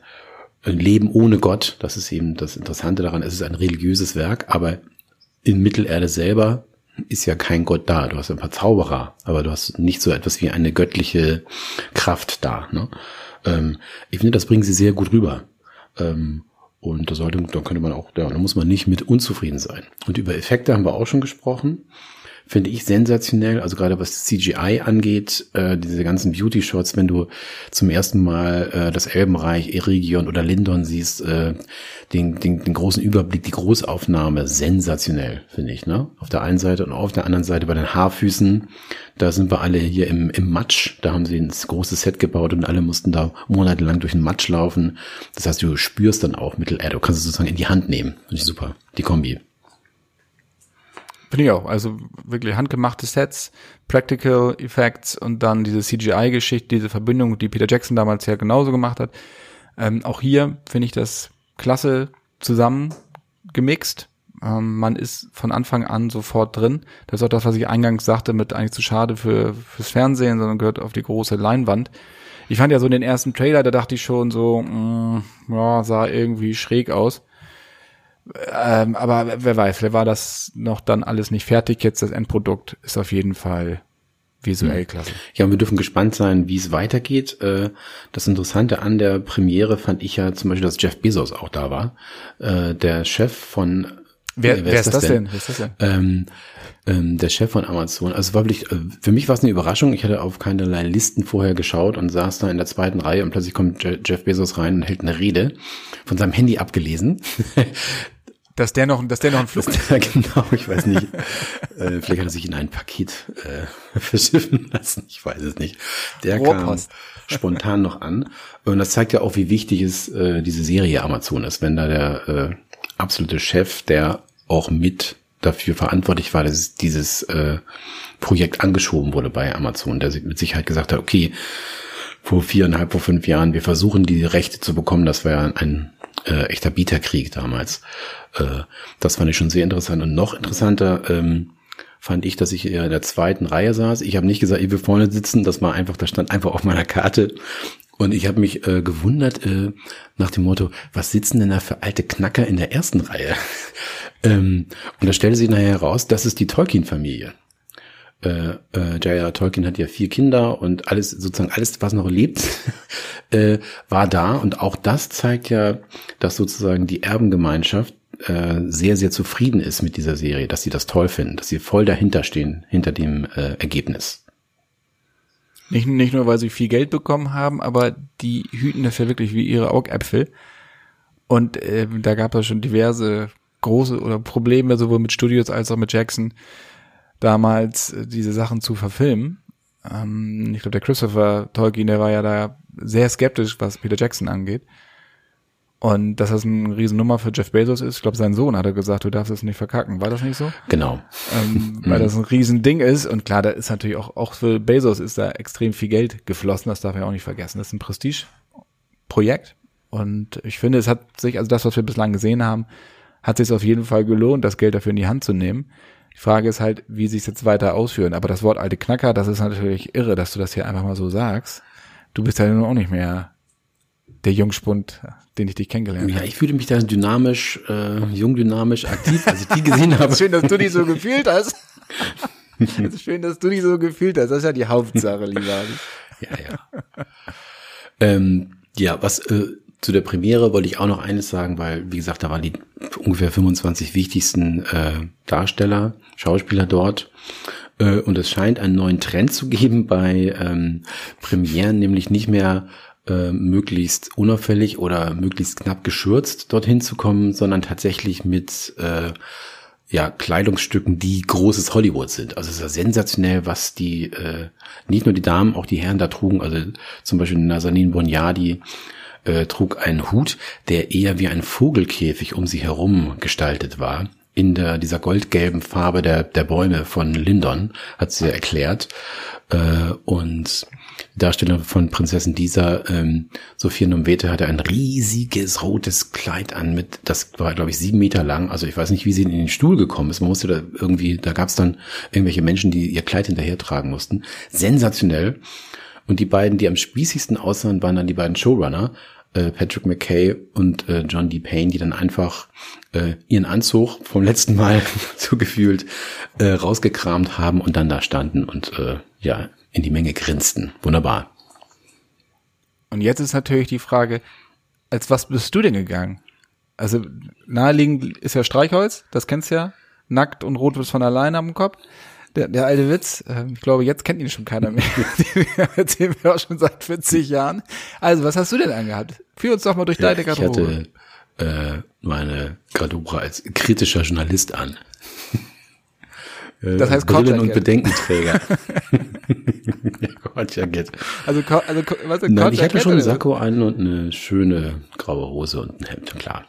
Leben ohne Gott, das ist eben das Interessante daran, es ist ein religiöses Werk, aber in Mittelerde selber ist ja kein Gott da. Du hast ein paar Zauberer, aber du hast nicht so etwas wie eine göttliche Kraft da. Ne? Ähm, ich finde, das bringen sie sehr gut rüber. Ähm, und da sollte, da könnte man auch, ja, da muss man nicht mit unzufrieden sein. Und über Effekte haben wir auch schon gesprochen. Finde ich sensationell. Also gerade was CGI angeht, äh, diese ganzen Beauty-Shots, wenn du zum ersten Mal äh, das Elbenreich, Eregion oder Lindon siehst, äh, den, den, den großen Überblick, die Großaufnahme, sensationell, finde ich. Ne? Auf der einen Seite und auf der anderen Seite bei den Haarfüßen, da sind wir alle hier im, im Matsch. Da haben sie ein großes Set gebaut und alle mussten da monatelang durch den Matsch laufen. Das heißt, du spürst dann auch Mittel-Air. Du kannst es sozusagen in die Hand nehmen. Finde ich super. Die Kombi. Finde ich auch. Also wirklich handgemachte Sets, Practical Effects und dann diese CGI-Geschichte, diese Verbindung, die Peter Jackson damals ja genauso gemacht hat. Ähm, auch hier finde ich das klasse zusammen gemixt. Ähm, man ist von Anfang an sofort drin. Das ist auch das, was ich eingangs sagte, mit eigentlich zu schade für fürs Fernsehen, sondern gehört auf die große Leinwand. Ich fand ja so den ersten Trailer, da dachte ich schon so, mh, mm, ja, sah irgendwie schräg aus. Ähm, aber wer weiß, wer war das noch dann alles nicht fertig. Jetzt das Endprodukt ist auf jeden Fall visuell hm. klasse. Ja, und wir dürfen gespannt sein, wie es weitergeht. Äh, das Interessante an der Premiere fand ich ja zum Beispiel, dass Jeff Bezos auch da war. Äh, der Chef von Wer, wer, wer ist, das denn? denn? Wer ist das denn? Ähm, ähm, der Chef von Amazon. Also war wirklich, äh, für mich war es eine Überraschung. Ich hatte auf keinerlei Listen vorher geschaut und saß da in der zweiten Reihe und plötzlich kommt Jeff Bezos rein und hält eine Rede von seinem Handy abgelesen. Dass der noch, dass der noch ein Flug. genau, ich weiß nicht. äh, vielleicht hat er sich in ein Paket äh, verschiffen lassen. Ich weiß es nicht. Der Rohrpost. kam spontan noch an. Und das zeigt ja auch, wie wichtig es äh, diese Serie Amazon ist, wenn da der äh, absolute Chef, der auch mit dafür verantwortlich war, dass dieses äh, Projekt angeschoben wurde bei Amazon, der mit Sicherheit gesagt hat, okay, vor viereinhalb, vor fünf Jahren, wir versuchen die Rechte zu bekommen, das war ja ein äh, echter Bieterkrieg damals. Äh, das fand ich schon sehr interessant. Und noch interessanter ähm, fand ich, dass ich in der zweiten Reihe saß. Ich habe nicht gesagt, ich will vorne sitzen, das war einfach, das stand einfach auf meiner Karte. Und ich habe mich äh, gewundert äh, nach dem Motto, was sitzen denn da für alte Knacker in der ersten Reihe? ähm, und da stellte sich nachher heraus, das ist die Tolkien-Familie äh, äh, J.R. Tolkien hat ja vier Kinder und alles, sozusagen alles, was noch lebt, äh, war da. Und auch das zeigt ja, dass sozusagen die Erbengemeinschaft äh, sehr, sehr zufrieden ist mit dieser Serie, dass sie das toll finden, dass sie voll dahinter stehen, hinter dem äh, Ergebnis. Nicht, nicht nur, weil sie viel Geld bekommen haben, aber die hüten das ja wirklich wie ihre Augäpfel. Und äh, da gab es schon diverse große oder Probleme, sowohl mit Studios als auch mit Jackson, damals äh, diese Sachen zu verfilmen. Ähm, ich glaube, der Christopher Tolkien, der war ja da sehr skeptisch, was Peter Jackson angeht. Und dass das eine Riesennummer für Jeff Bezos ist, ich glaube, sein Sohn hat er gesagt, du darfst es nicht verkacken. War das nicht so? Genau. Ähm, weil das ein Riesending ist. Und klar, da ist natürlich auch, auch für Bezos ist da extrem viel Geld geflossen, das darf er auch nicht vergessen. Das ist ein Prestige-Projekt. Und ich finde, es hat sich, also das, was wir bislang gesehen haben, hat sich auf jeden Fall gelohnt, das Geld dafür in die Hand zu nehmen. Die Frage ist halt, wie sie es jetzt weiter ausführen. Aber das Wort alte Knacker, das ist natürlich irre, dass du das hier einfach mal so sagst. Du bist ja nun auch nicht mehr der Jungspund, den ich dich kennengelernt habe. Ja, ich fühle mich da dynamisch, äh, jung dynamisch aktiv, als ich die gesehen habe. schön, dass du die so gefühlt hast. Es ist schön, dass du die so gefühlt hast. Das ist ja die Hauptsache, lieber. ja, ja. ähm, ja, was äh, zu der Premiere wollte ich auch noch eines sagen, weil, wie gesagt, da waren die ungefähr 25 wichtigsten äh, Darsteller, Schauspieler dort. Äh, und es scheint einen neuen Trend zu geben bei ähm, Premieren, nämlich nicht mehr äh, möglichst unauffällig oder möglichst knapp geschürzt dorthin zu kommen, sondern tatsächlich mit äh, ja, Kleidungsstücken, die großes Hollywood sind. Also es ist ja sensationell, was die, äh, nicht nur die Damen, auch die Herren da trugen. Also zum Beispiel Nazanin Bonyadi äh, trug einen Hut, der eher wie ein Vogelkäfig um sie herum gestaltet war. In der, dieser goldgelben Farbe der, der Bäume von Lindon, hat sie erklärt. Äh, und die Darstellerin von Prinzessin Disa, ähm, Sophia Numwete, hatte ein riesiges rotes Kleid an mit, das war, glaube ich, sieben Meter lang. Also ich weiß nicht, wie sie in den Stuhl gekommen ist. Man musste da irgendwie, da gab es dann irgendwelche Menschen, die ihr Kleid hinterher tragen mussten. Sensationell. Und die beiden, die am spießigsten aussahen, waren dann die beiden Showrunner. Äh, Patrick McKay und äh, John D. Payne, die dann einfach äh, ihren Anzug vom letzten Mal so gefühlt äh, rausgekramt haben und dann da standen und äh, ja, in die Menge grinsten. Wunderbar. Und jetzt ist natürlich die Frage, als was bist du denn gegangen? Also naheliegend ist ja Streichholz, das kennst du ja. Nackt und rot wird von alleine am Kopf. Der, der alte Witz, äh, ich glaube, jetzt kennt ihn schon keiner mehr. Den erzählen wir auch schon seit 40 Jahren. Also, was hast du denn angehabt? Führ uns doch mal durch Ja, deine ich Garderobe. hatte äh, meine Garderobe als kritischer Journalist an. Äh, Das heißt Brillen und. Bedenkenträger. Kortjacket. Also, also was ist Nein, ich hatte schon einen? Sakko an und eine schöne graue Hose und ein Hemd, klar.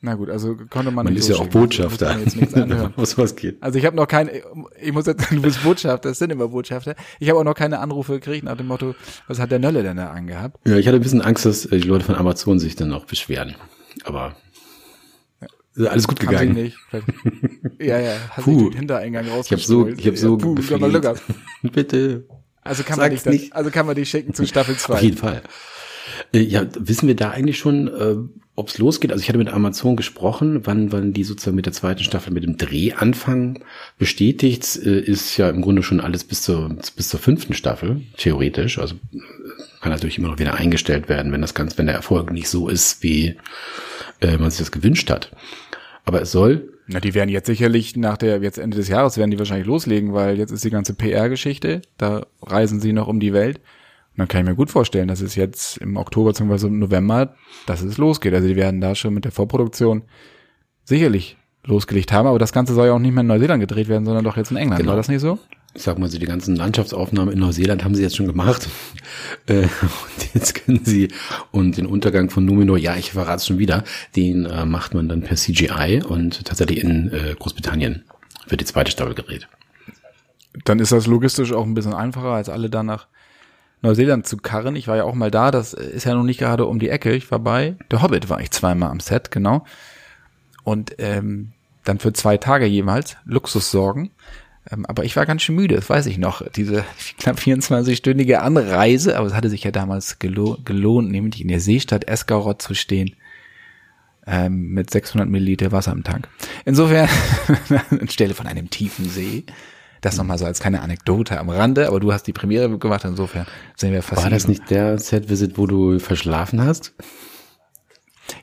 Na gut, also konnte man Man nicht ist ja auch. Botschafter. Muss was geht. Also ich habe noch keine, ich muss jetzt, du bist Botschafter, das sind immer Botschafter. Ich habe auch noch keine Anrufe gekriegt nach dem Motto, was hat der Nölle denn da angehabt? Ja, ich hatte ein bisschen Angst, dass äh, die Leute von Amazon sich dann auch beschweren. Aber alles gut Haben sie gegangen. nicht. Ja, ja, hast du den Hintereingang Ich habe so, ich habe so ja, puh, gefleht. Bitte. Also kann man dich nicht. also kann man dich schicken zu Staffel 2. Auf jeden Fall. Äh, Ja, wissen wir da eigentlich schon, äh, ob es losgeht? Also ich hatte mit Amazon gesprochen, wann, wann die sozusagen mit der zweiten Staffel mit dem Drehanfang bestätigt, äh, ist ja im Grunde schon alles bis zur, bis zur fünften Staffel, theoretisch. Also äh, kann natürlich immer noch wieder eingestellt werden, wenn das Ganze, wenn der Erfolg nicht so ist, wie äh, man sich das gewünscht hat. Aber es soll Na, die werden jetzt sicherlich nach der, jetzt Ende des Jahres werden die wahrscheinlich loslegen, weil jetzt ist die ganze PR-Geschichte, da reisen sie noch um die Welt. Dann kann ich mir gut vorstellen, dass es jetzt im Oktober bzw. im November, dass es losgeht. Also die werden da schon mit der Vorproduktion sicherlich losgelegt haben, aber das Ganze soll ja auch nicht mehr in Neuseeland gedreht werden, sondern doch jetzt in England. Genau. War das nicht so? ich sag mal so, die ganzen Landschaftsaufnahmen in Neuseeland haben sie jetzt schon gemacht. Äh, und jetzt können sie, und den Untergang von Numenor, ja, ich verrate es schon wieder, den äh, macht man dann per CGI und tatsächlich in äh, Großbritannien wird die zweite Staffel gedreht. Dann ist das logistisch auch ein bisschen einfacher, als alle da nach Neuseeland zu karren. Ich war ja auch mal da, das ist ja noch nicht gerade um die Ecke. Ich war bei The Hobbit, war ich zweimal am Set, genau. Und ähm, dann für zwei Tage jemals, Luxussorgen. Ähm, aber ich war ganz schön müde, das weiß ich noch. Diese knapp 24-stündige Anreise, aber es hatte sich ja damals gelo gelohnt, nämlich in der Seestadt Eskarot zu stehen ähm, mit 600 Milliliter Wasser im Tank. Insofern, anstelle von einem tiefen See, das nochmal so als kleine Anekdote am Rande, aber du hast die Premiere gemacht, insofern sind wir fast. War das nicht der Set-Visit, wo du verschlafen hast?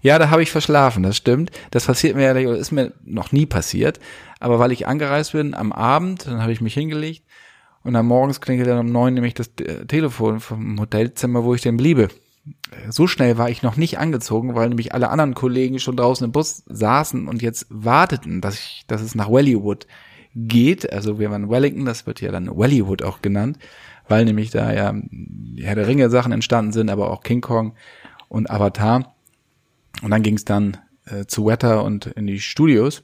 Ja, da habe ich verschlafen, das stimmt. Das passiert mir ja, oder ist mir noch nie passiert. Aber weil ich angereist bin am Abend, dann habe ich mich hingelegt und dann morgens klingelt dann um neun nämlich das äh, Telefon vom Hotelzimmer, wo ich denn bliebe. Äh, So schnell war ich noch nicht angezogen, weil nämlich alle anderen Kollegen schon draußen im Bus saßen und jetzt warteten, dass ich, dass es nach Wellywood geht. Also wir waren in Wellington, das wird ja dann Wellywood auch genannt, weil nämlich da ja Herr der Ringe Sachen entstanden sind, aber auch King Kong und Avatar. Und dann ging es dann äh, zu Wetter und in die Studios.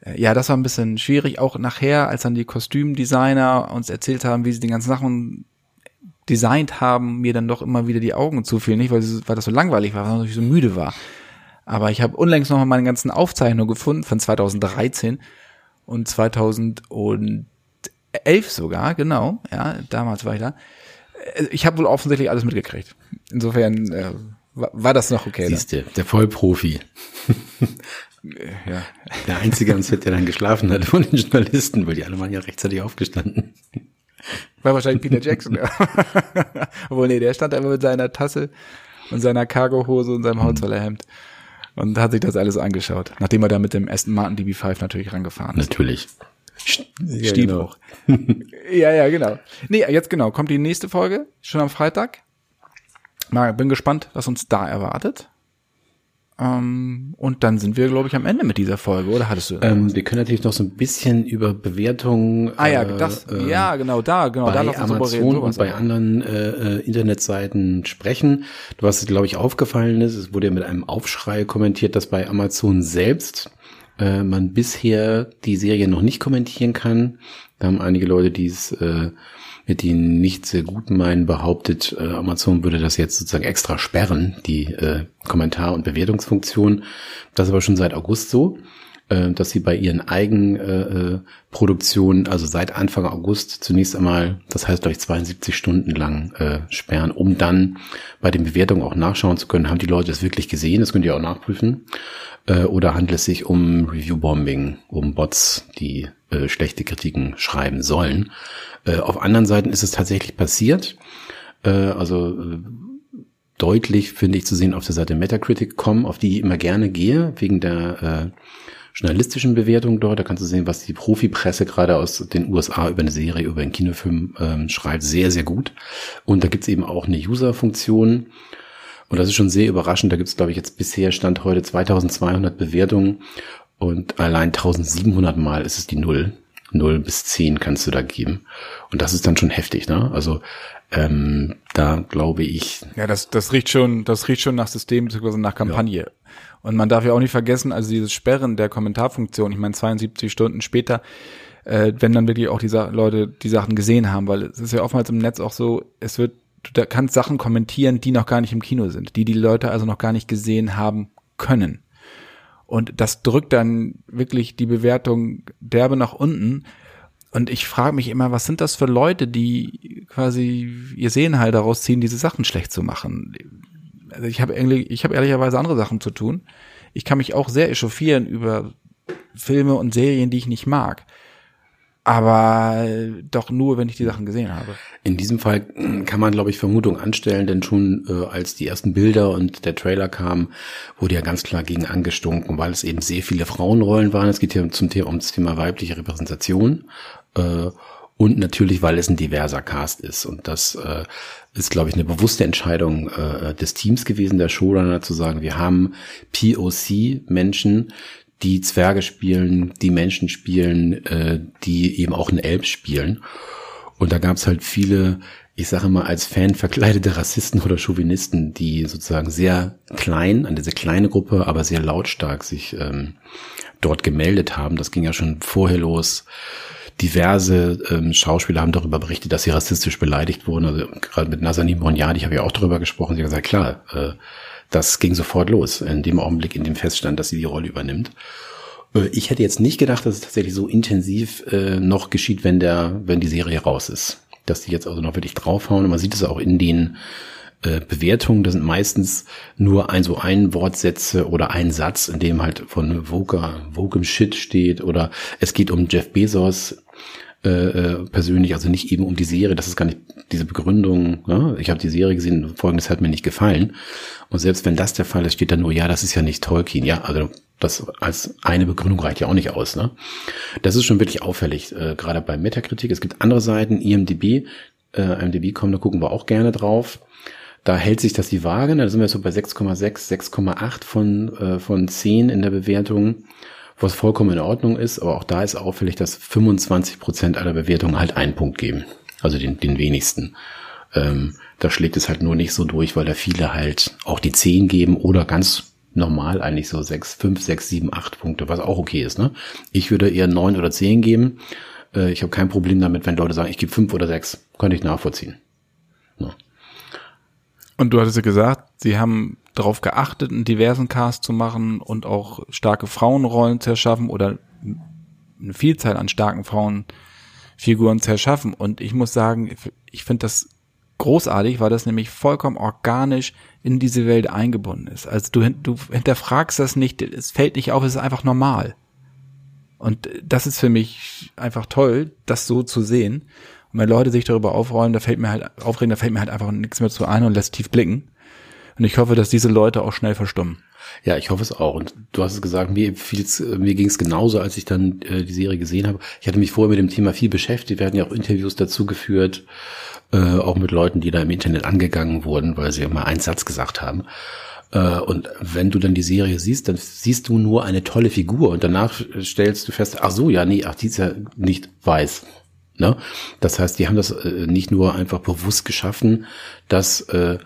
Äh, ja, das war ein bisschen schwierig. Auch nachher, als dann die Kostümdesigner uns erzählt haben, wie sie die ganzen Sachen designt haben, mir dann doch immer wieder die Augen zufielen. Nicht, weil, weil das so langweilig war, weil ich so müde war. Aber ich habe unlängst noch mal meine ganzen Aufzeichnungen gefunden von 2013 und 2011 sogar, genau. Ja, damals war ich da. Äh, Ich habe wohl offensichtlich alles mitgekriegt. Insofern äh, war, war das noch okay. dann. Siehst du, der Vollprofi. Ja. Der Einzige am Set, der dann geschlafen hat von den Journalisten, weil die alle waren ja rechtzeitig aufgestanden. War wahrscheinlich Peter Jackson. Ja. Obwohl, nee, der stand einfach mit seiner Tasse und seiner Cargohose und seinem Holzfällerhemd und hat sich das alles angeschaut, nachdem er da mit dem Aston Martin DB5 natürlich rangefahren ist. Natürlich. Ja, Stiefhoch. ja, ja, genau. Nee, jetzt genau, kommt die nächste Folge, schon am Freitag. Mal, bin gespannt, was uns da erwartet. Ähm, und dann sind wir, glaube ich, am Ende mit dieser Folge, oder hattest du? Ähm, wir können natürlich noch so ein bisschen über Bewertungen. ah ja, äh, das, äh, ja, genau, da, genau, da bei lass uns drüber reden. Amazon sowas und bei aber. anderen äh, äh, Internetseiten sprechen. Was, glaube ich, aufgefallen ist, es wurde ja mit einem Aufschrei kommentiert, dass bei Amazon selbst äh, man bisher die Serie noch nicht kommentieren kann. Da haben einige Leute, die es äh, mit ihnen nicht sehr gut meinen, behauptet, äh, Amazon würde das jetzt sozusagen extra sperren, die äh, Kommentar- und Bewertungsfunktion. Das ist aber schon seit August so äh, dass sie bei ihren eigenen äh, äh, Produktionen, also seit Anfang August zunächst einmal, das heißt glaube ich 72 Stunden lang äh, sperren, um dann bei den Bewertungen auch nachschauen zu können, haben die Leute es wirklich gesehen, das könnt ihr auch nachprüfen, äh, oder handelt es sich um Review-Bombing, um Bots, die äh, schlechte Kritiken schreiben sollen. Äh, auf anderen Seiten ist es tatsächlich passiert, äh, also äh, deutlich, finde ich, zu sehen auf der Seite Metacritic.com, auf die ich immer gerne gehe, wegen der äh, journalistischen Bewertungen dort. Da kannst du sehen, was die Profipresse gerade aus den USA über eine Serie, über einen Kinofilm ähm, schreibt. Sehr, sehr gut. Und da gibt's eben auch eine User-Funktion. Und das ist schon sehr überraschend. Da gibt's, glaube ich, jetzt bisher Stand heute 2200 Bewertungen und allein 1700 Mal ist es die Null. 0 bis 10 kannst du da geben. Und das ist dann schon heftig, ne? Also ähm, da glaube ich. Ja, das, das riecht schon, das riecht schon nach System bzw. nach Kampagne. Ja. Und man darf ja auch nicht vergessen, also dieses Sperren der Kommentarfunktion, ich meine 72 Stunden später, äh, wenn dann wirklich auch die Sa Leute die Sachen gesehen haben, weil es ist ja oftmals im Netz auch so, es wird, du da kannst Sachen kommentieren, die noch gar nicht im Kino sind, die die Leute also noch gar nicht gesehen haben können. Und das drückt dann wirklich die Bewertung derbe nach unten. Und ich frage mich immer, was sind das für Leute, die quasi ihr Sehen halt daraus ziehen, diese Sachen schlecht zu machen? Also ich habe ich habe ehrlicherweise andere Sachen zu tun. Ich kann mich auch sehr echauffieren über Filme und Serien, die ich nicht mag aber doch nur, wenn ich die Sachen gesehen habe. In diesem Fall kann man, glaube ich, Vermutung anstellen, denn schon äh, als die ersten Bilder und der Trailer kamen, wurde ja ganz klar gegen angestunken, weil es eben sehr viele Frauenrollen waren. Es geht hier zum Thema, um das Thema weibliche Repräsentation. Äh, und natürlich, weil es ein diverser Cast ist. Und das äh, ist, glaube ich, eine bewusste Entscheidung äh, des Teams gewesen, der Showrunner, zu sagen, wir haben POC-Menschen, die Zwerge spielen, die Menschen spielen, äh, die eben auch einen Elb spielen. Und da gab es halt viele, ich sage mal, als Fan verkleidete Rassisten oder Chauvinisten, die sozusagen sehr klein, an diese kleine Gruppe, aber sehr lautstark sich ähm, dort gemeldet haben. Das ging ja schon vorher los. Diverse ähm, Schauspieler haben darüber berichtet, dass sie rassistisch beleidigt wurden. Also gerade mit Nazanin Bonyadi habe ich auch darüber gesprochen. Sie hat gesagt, klar, äh, das ging sofort los, in dem Augenblick, in dem feststand, dass sie die Rolle übernimmt. Äh, ich hätte jetzt nicht gedacht, dass es tatsächlich so intensiv äh, noch geschieht, wenn der, wenn die Serie raus ist. Dass die jetzt also noch wirklich draufhauen. Und man sieht es auch in den äh, Bewertungen. Das sind meistens nur ein so ein Wortsätze oder ein Satz, in dem halt von Vogue, Vogue Shit steht oder es geht um Jeff Bezos äh, äh, persönlich, also nicht eben um die Serie, das ist gar nicht diese Begründung, ja, ich habe die Serie gesehen, folgendes hat mir nicht gefallen. Und selbst wenn das der Fall ist, steht dann nur, ja, das ist ja nicht Tolkien, ja, also das als eine Begründung reicht ja auch nicht aus. Ne? Das ist schon wirklich auffällig, äh, gerade bei Metakritik. Es gibt andere Seiten, IMDB, äh, IMDB.com, da gucken wir auch gerne drauf. Da hält sich das die Waage, ne? da sind wir so bei 6,6, 6,8 von, äh, von 10 in der Bewertung was vollkommen in Ordnung ist, aber auch da ist auffällig, dass 25 Prozent aller Bewertungen halt einen Punkt geben, also den, den wenigsten. Ähm, da schlägt es halt nur nicht so durch, weil da viele halt auch die 10 geben oder ganz normal eigentlich so 6, 5, 6, 7, 8 Punkte, was auch okay ist. Ne? Ich würde eher 9 oder 10 geben. Äh, ich habe kein Problem damit, wenn Leute sagen, ich gebe 5 oder 6. Könnte ich nachvollziehen. Ne? Und du hattest ja gesagt, sie haben darauf geachtet, einen diversen Cast zu machen und auch starke Frauenrollen zu erschaffen oder eine Vielzahl an starken Frauenfiguren zu erschaffen. Und ich muss sagen, ich finde das großartig, weil das nämlich vollkommen organisch in diese Welt eingebunden ist. Also du, du hinterfragst das nicht, es fällt nicht auf, es ist einfach normal. Und das ist für mich einfach toll, das so zu sehen. Und wenn Leute sich darüber aufräumen, da fällt mir halt, aufregen, da fällt mir halt einfach nichts mehr zu ein und lässt tief blicken. Und ich hoffe, dass diese Leute auch schnell verstummen. Ja, ich hoffe es auch. Und du hast es gesagt, mir, mir ging es genauso, als ich dann äh, die Serie gesehen habe. Ich hatte mich vorher mit dem Thema viel beschäftigt. Wir hatten ja auch Interviews dazu geführt, äh, auch mit Leuten, die da im Internet angegangen wurden, weil sie immer einen Satz gesagt haben. Äh, und wenn du dann die Serie siehst, dann siehst du nur eine tolle Figur und danach stellst du fest, ach so, ja, nee, ach, die ist ja nicht weiß. Ne? Das heißt, die haben das äh, nicht nur einfach bewusst geschaffen, dass äh,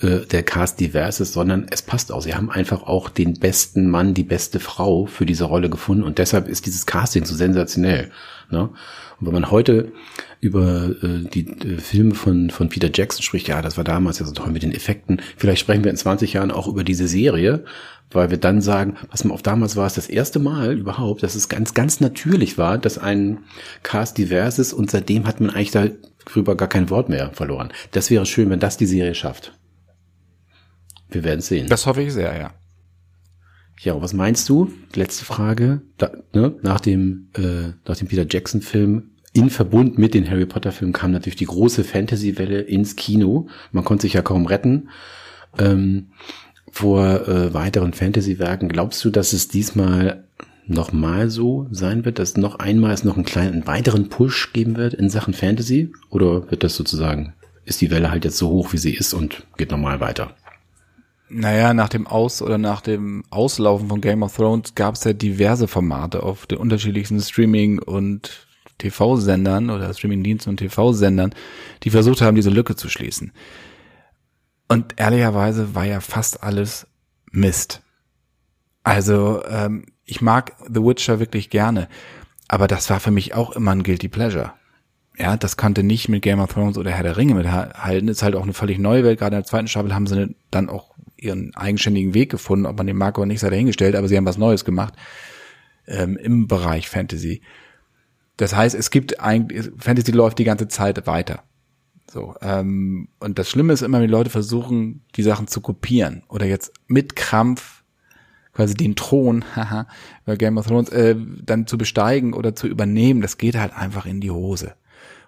äh, der Cast divers ist, sondern es passt auch. Sie haben einfach auch den besten Mann, die beste Frau für diese Rolle gefunden und deshalb ist dieses Casting so sensationell. Ne? Und wenn man heute über äh, die äh, Filme von, von Peter Jackson spricht, ja, das war damals ja so toll mit den Effekten, vielleicht sprechen wir in 20 Jahren auch über diese Serie, weil wir dann sagen, was man auf damals war es das erste Mal überhaupt, dass es ganz, ganz natürlich war, dass ein Cast divers ist und seitdem hat man eigentlich darüber gar kein Wort mehr verloren. Das wäre schön, wenn das die Serie schafft. Wir werden sehen. Das hoffe ich sehr, ja. Ja, was meinst du? Letzte Frage. Da, ne, nach dem äh, nach dem Peter Jackson Film in Verbund mit den Harry Potter Filmen kam natürlich die große Fantasy-Welle ins Kino. Man konnte sich ja kaum retten ähm, vor äh, weiteren Fantasy-Werken. Glaubst du, dass es diesmal nochmal so sein wird, dass noch einmal es noch einen kleinen weiteren Push geben wird in Sachen Fantasy? Oder wird das sozusagen, ist die Welle halt jetzt so hoch, wie sie ist und geht normal weiter? Naja, nach dem Aus- oder nach dem Auslaufen von Game of Thrones gab es ja diverse Formate auf den unterschiedlichsten Streaming- und TV-Sendern oder Streaming-Diensten und TV-Sendern, die versucht haben, diese Lücke zu schließen. Und ehrlicherweise war ja fast alles Mist. Also ähm, ich mag The Witcher wirklich gerne, aber das war für mich auch immer ein guilty pleasure. Ja, das konnte nicht mit Game of Thrones oder Herr der Ringe mithalten. Ist halt auch eine völlig neue Welt. Gerade in der zweiten Staffel haben sie dann auch ihren eigenständigen Weg gefunden. Ob man den mag oder nicht, sei dahingestellt, aber sie haben was Neues gemacht ähm, im Bereich Fantasy. Das heißt, es gibt eigentlich, Fantasy läuft die ganze Zeit weiter. So, ähm, und das Schlimme ist immer, wenn Leute versuchen, die Sachen zu kopieren oder jetzt mit Krampf quasi den Thron, haha, bei Game of Thrones, äh, dann zu besteigen oder zu übernehmen, das geht halt einfach in die Hose.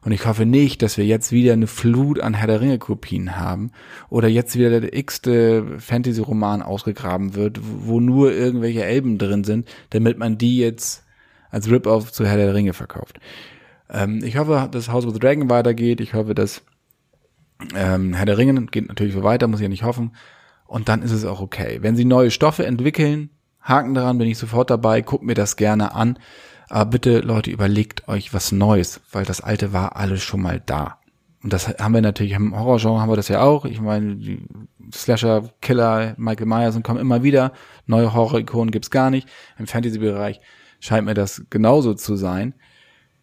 Und ich hoffe nicht, dass wir jetzt wieder eine Flut an Herr der Ringe Kopien haben oder jetzt wieder der x-te Fantasy-Roman ausgegraben wird, wo nur irgendwelche Elben drin sind, damit man die jetzt als Rip-Off zu Herr der Ringe verkauft. Ähm, ich hoffe, dass House of the Dragon weitergeht. Ich hoffe, dass ähm, Herr der Ringe geht natürlich so weiter, muss ich ja nicht hoffen. Und dann ist es auch okay. Wenn sie neue Stoffe entwickeln, Haken daran, bin ich sofort dabei, guckt mir das gerne an. Aber bitte, Leute, überlegt euch was Neues, weil das alte war alles schon mal da. Und das haben wir natürlich im Horrorgenre haben wir das ja auch. Ich meine, die Slasher, Killer, Michael Myers und kommen immer wieder. Neue Horror-Ikonen gibt's gar nicht. Im Fantasy-Bereich scheint mir das genauso zu sein.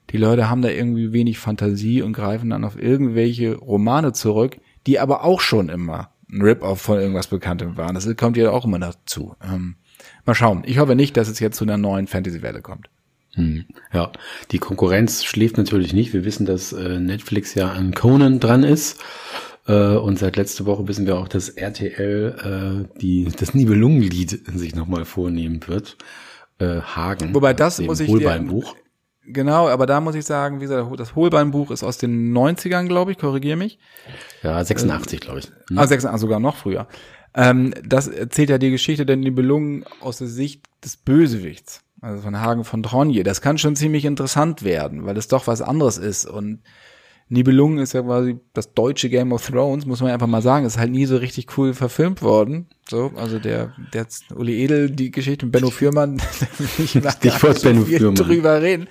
Die Leute haben da irgendwie wenig Fantasie und greifen dann auf irgendwelche Romane zurück, die aber auch schon immer ein Rip-Off von irgendwas Bekanntem waren. Das kommt ja auch immer dazu. Ähm, mal schauen. Ich hoffe nicht, dass es jetzt zu einer neuen Fantasy-Welle kommt. Hm. Ja, die Konkurrenz schläft natürlich nicht. Wir wissen, dass äh, Netflix ja an Conan dran ist. Äh, und seit letzter Woche wissen wir auch, dass RTL äh, die, das Nibelungenlied sich nochmal vornehmen wird. Äh, Hagen. Wobei das muss ich Holbeinbuch. Genau, aber da muss ich sagen, wie gesagt, das Holbeinbuch ist aus den 90ern, glaube ich, korrigiere mich. Ja, 86, glaube ich. Hm. Ah, 86, sogar noch früher. Ähm, das erzählt ja die Geschichte der Nibelungen aus der Sicht des Bösewichts also von Hagen von Tronje. Das kann schon ziemlich interessant werden, weil es doch was anderes ist. Und Nibelungen ist ja quasi das deutsche Game of Thrones, muss man einfach mal sagen. Ist halt nie so richtig cool verfilmt worden. So, also der, der Uli Edel, die Geschichte mit Benno Fürmann, ich wollte Benno Fürmann drüber reden.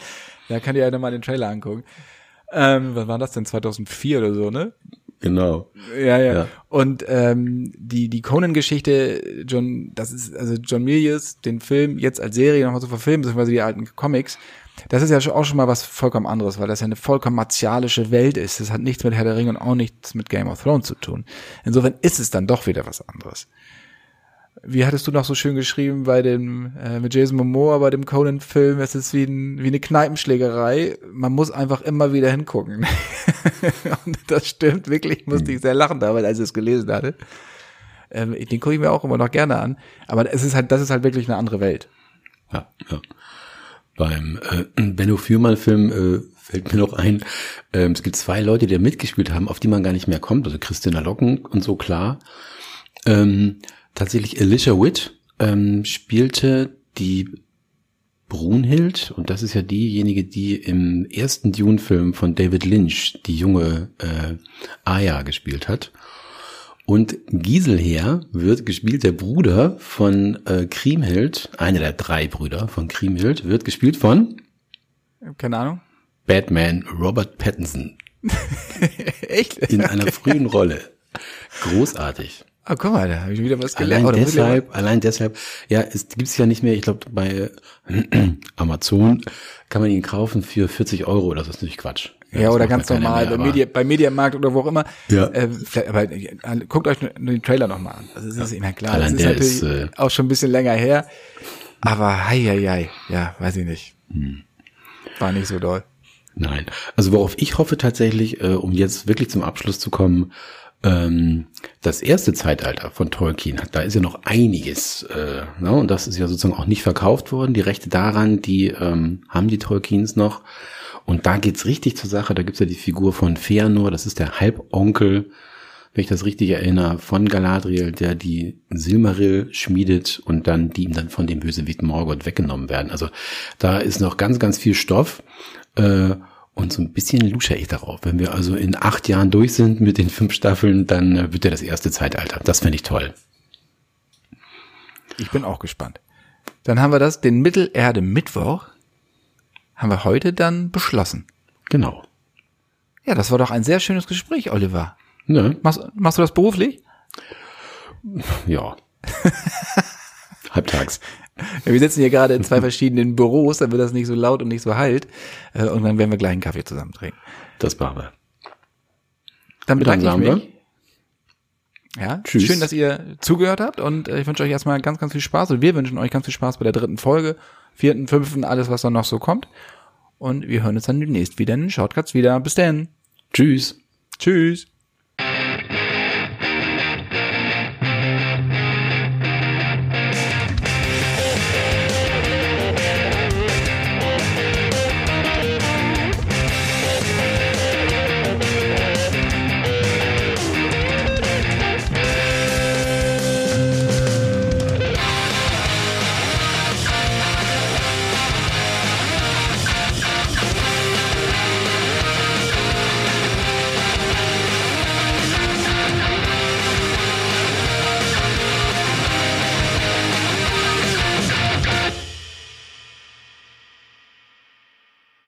Da kann ihr ja mal den Trailer angucken. Ähm, was war das denn? 2004 oder so, ne? Genau. Ja, ja. ja. Und ähm, die die Conan-Geschichte, John, das ist also John Milius, den Film jetzt als Serie nochmal zu verfilmen, beziehungsweise die alten Comics. Das ist ja auch schon mal was vollkommen anderes, weil das ja eine vollkommen martialische Welt ist. Das hat nichts mit Herr der Ringe und auch nichts mit Game of Thrones zu tun. Insofern ist es dann doch wieder was anderes wie hattest du noch so schön geschrieben bei dem äh, mit Jason Momoa bei dem Conan-Film? Es ist wie, ein, wie eine Kneipenschlägerei. Man muss einfach immer wieder hingucken. und das stimmt wirklich. Musste ich sehr lachen damals, als ich es gelesen hatte. Ähm, den gucke ich mir auch immer noch gerne an. Aber es ist halt, das ist halt wirklich eine andere Welt. Ja, ja. Beim äh, Benno Fürmann-Film äh, fällt mir noch ein, äh, es gibt zwei Leute, die da mitgespielt haben, auf die man gar nicht mehr kommt. Also Christina Locken und so klar. Ähm, tatsächlich Alicia Witt ähm, spielte die Brunhild und das ist ja diejenige, die im ersten Dune-Film von David Lynch die junge äh, Aya gespielt hat. Und Giselher wird gespielt, der Bruder von äh, Kriemhild, einer der drei Brüder von Kriemhild, wird gespielt von keine Ahnung. Batman Robert Pattinson. Echt? In einer frühen Rolle. Großartig. Ah, guck mal, da habe ich wieder was gelernt. Allein deshalb, allein deshalb, ja, es gibt's ja nicht mehr, ich glaube, bei Amazon kann man ihn kaufen für 40 Euro, das ist natürlich Quatsch. Ja, ja oder ganz normal, mehr, bei, Media, bei Mediamarkt oder wo auch immer. Ja. Äh, aber äh, guckt euch den Trailer nochmal an. Also es ist ja. immer klar, allein das ist natürlich ist, äh, auch schon ein bisschen länger her. Aber hei, hei, hei, ja, weiß ich nicht. Hm. War nicht so doll. Nein. Also worauf ich hoffe tatsächlich, äh, um jetzt wirklich zum Abschluss zu kommen, ähm, das erste Zeitalter von Tolkien, da ist ja noch einiges, äh, ne? und das ist ja sozusagen auch nicht verkauft worden. Die Rechte daran, die ähm, haben die Tolkiens noch. Und da geht's richtig zur Sache. Da gibt's ja die Figur von Feanor, das ist der Halbonkel wenn ich das richtig erinnere, von Galadriel, der die Silmaril schmiedet und dann die ihm dann von dem Bösewicht Morgoth weggenommen werden. Also da ist noch ganz, ganz viel Stoff. Äh, und so ein bisschen lusche ich darauf. Wenn wir also in acht Jahren durch sind mit den fünf Staffeln, dann äh, wird ja das erste Zeitalter. Das fände ich toll. Ich bin auch gespannt. Dann haben wir das, den Mittelerde Mittwoch, haben wir heute dann beschlossen. Genau. Ja, das war doch ein sehr schönes Gespräch, Oliver. Ne? Machst, machst du das beruflich? Ja. Halbtags. Ja, wir sitzen hier gerade in zwei verschiedenen Büros, dann wird das nicht so laut und nicht so halt. Und dann werden wir gleich einen Kaffee zusammen trinken. Das machen wir. Dann bedanke Dann ich mich. Ja, Tschüss. schön, dass ihr zugehört habt und äh, ich wünsche euch erstmal ganz, ganz viel Spaß und wir wünschen euch ganz viel Spaß bei der dritten Folge, vierten, fünften, alles, was dann noch so kommt. Und wir hören uns dann demnächst wieder in den Shortcuts wieder. Bis dann. Tschüss. Tschüss.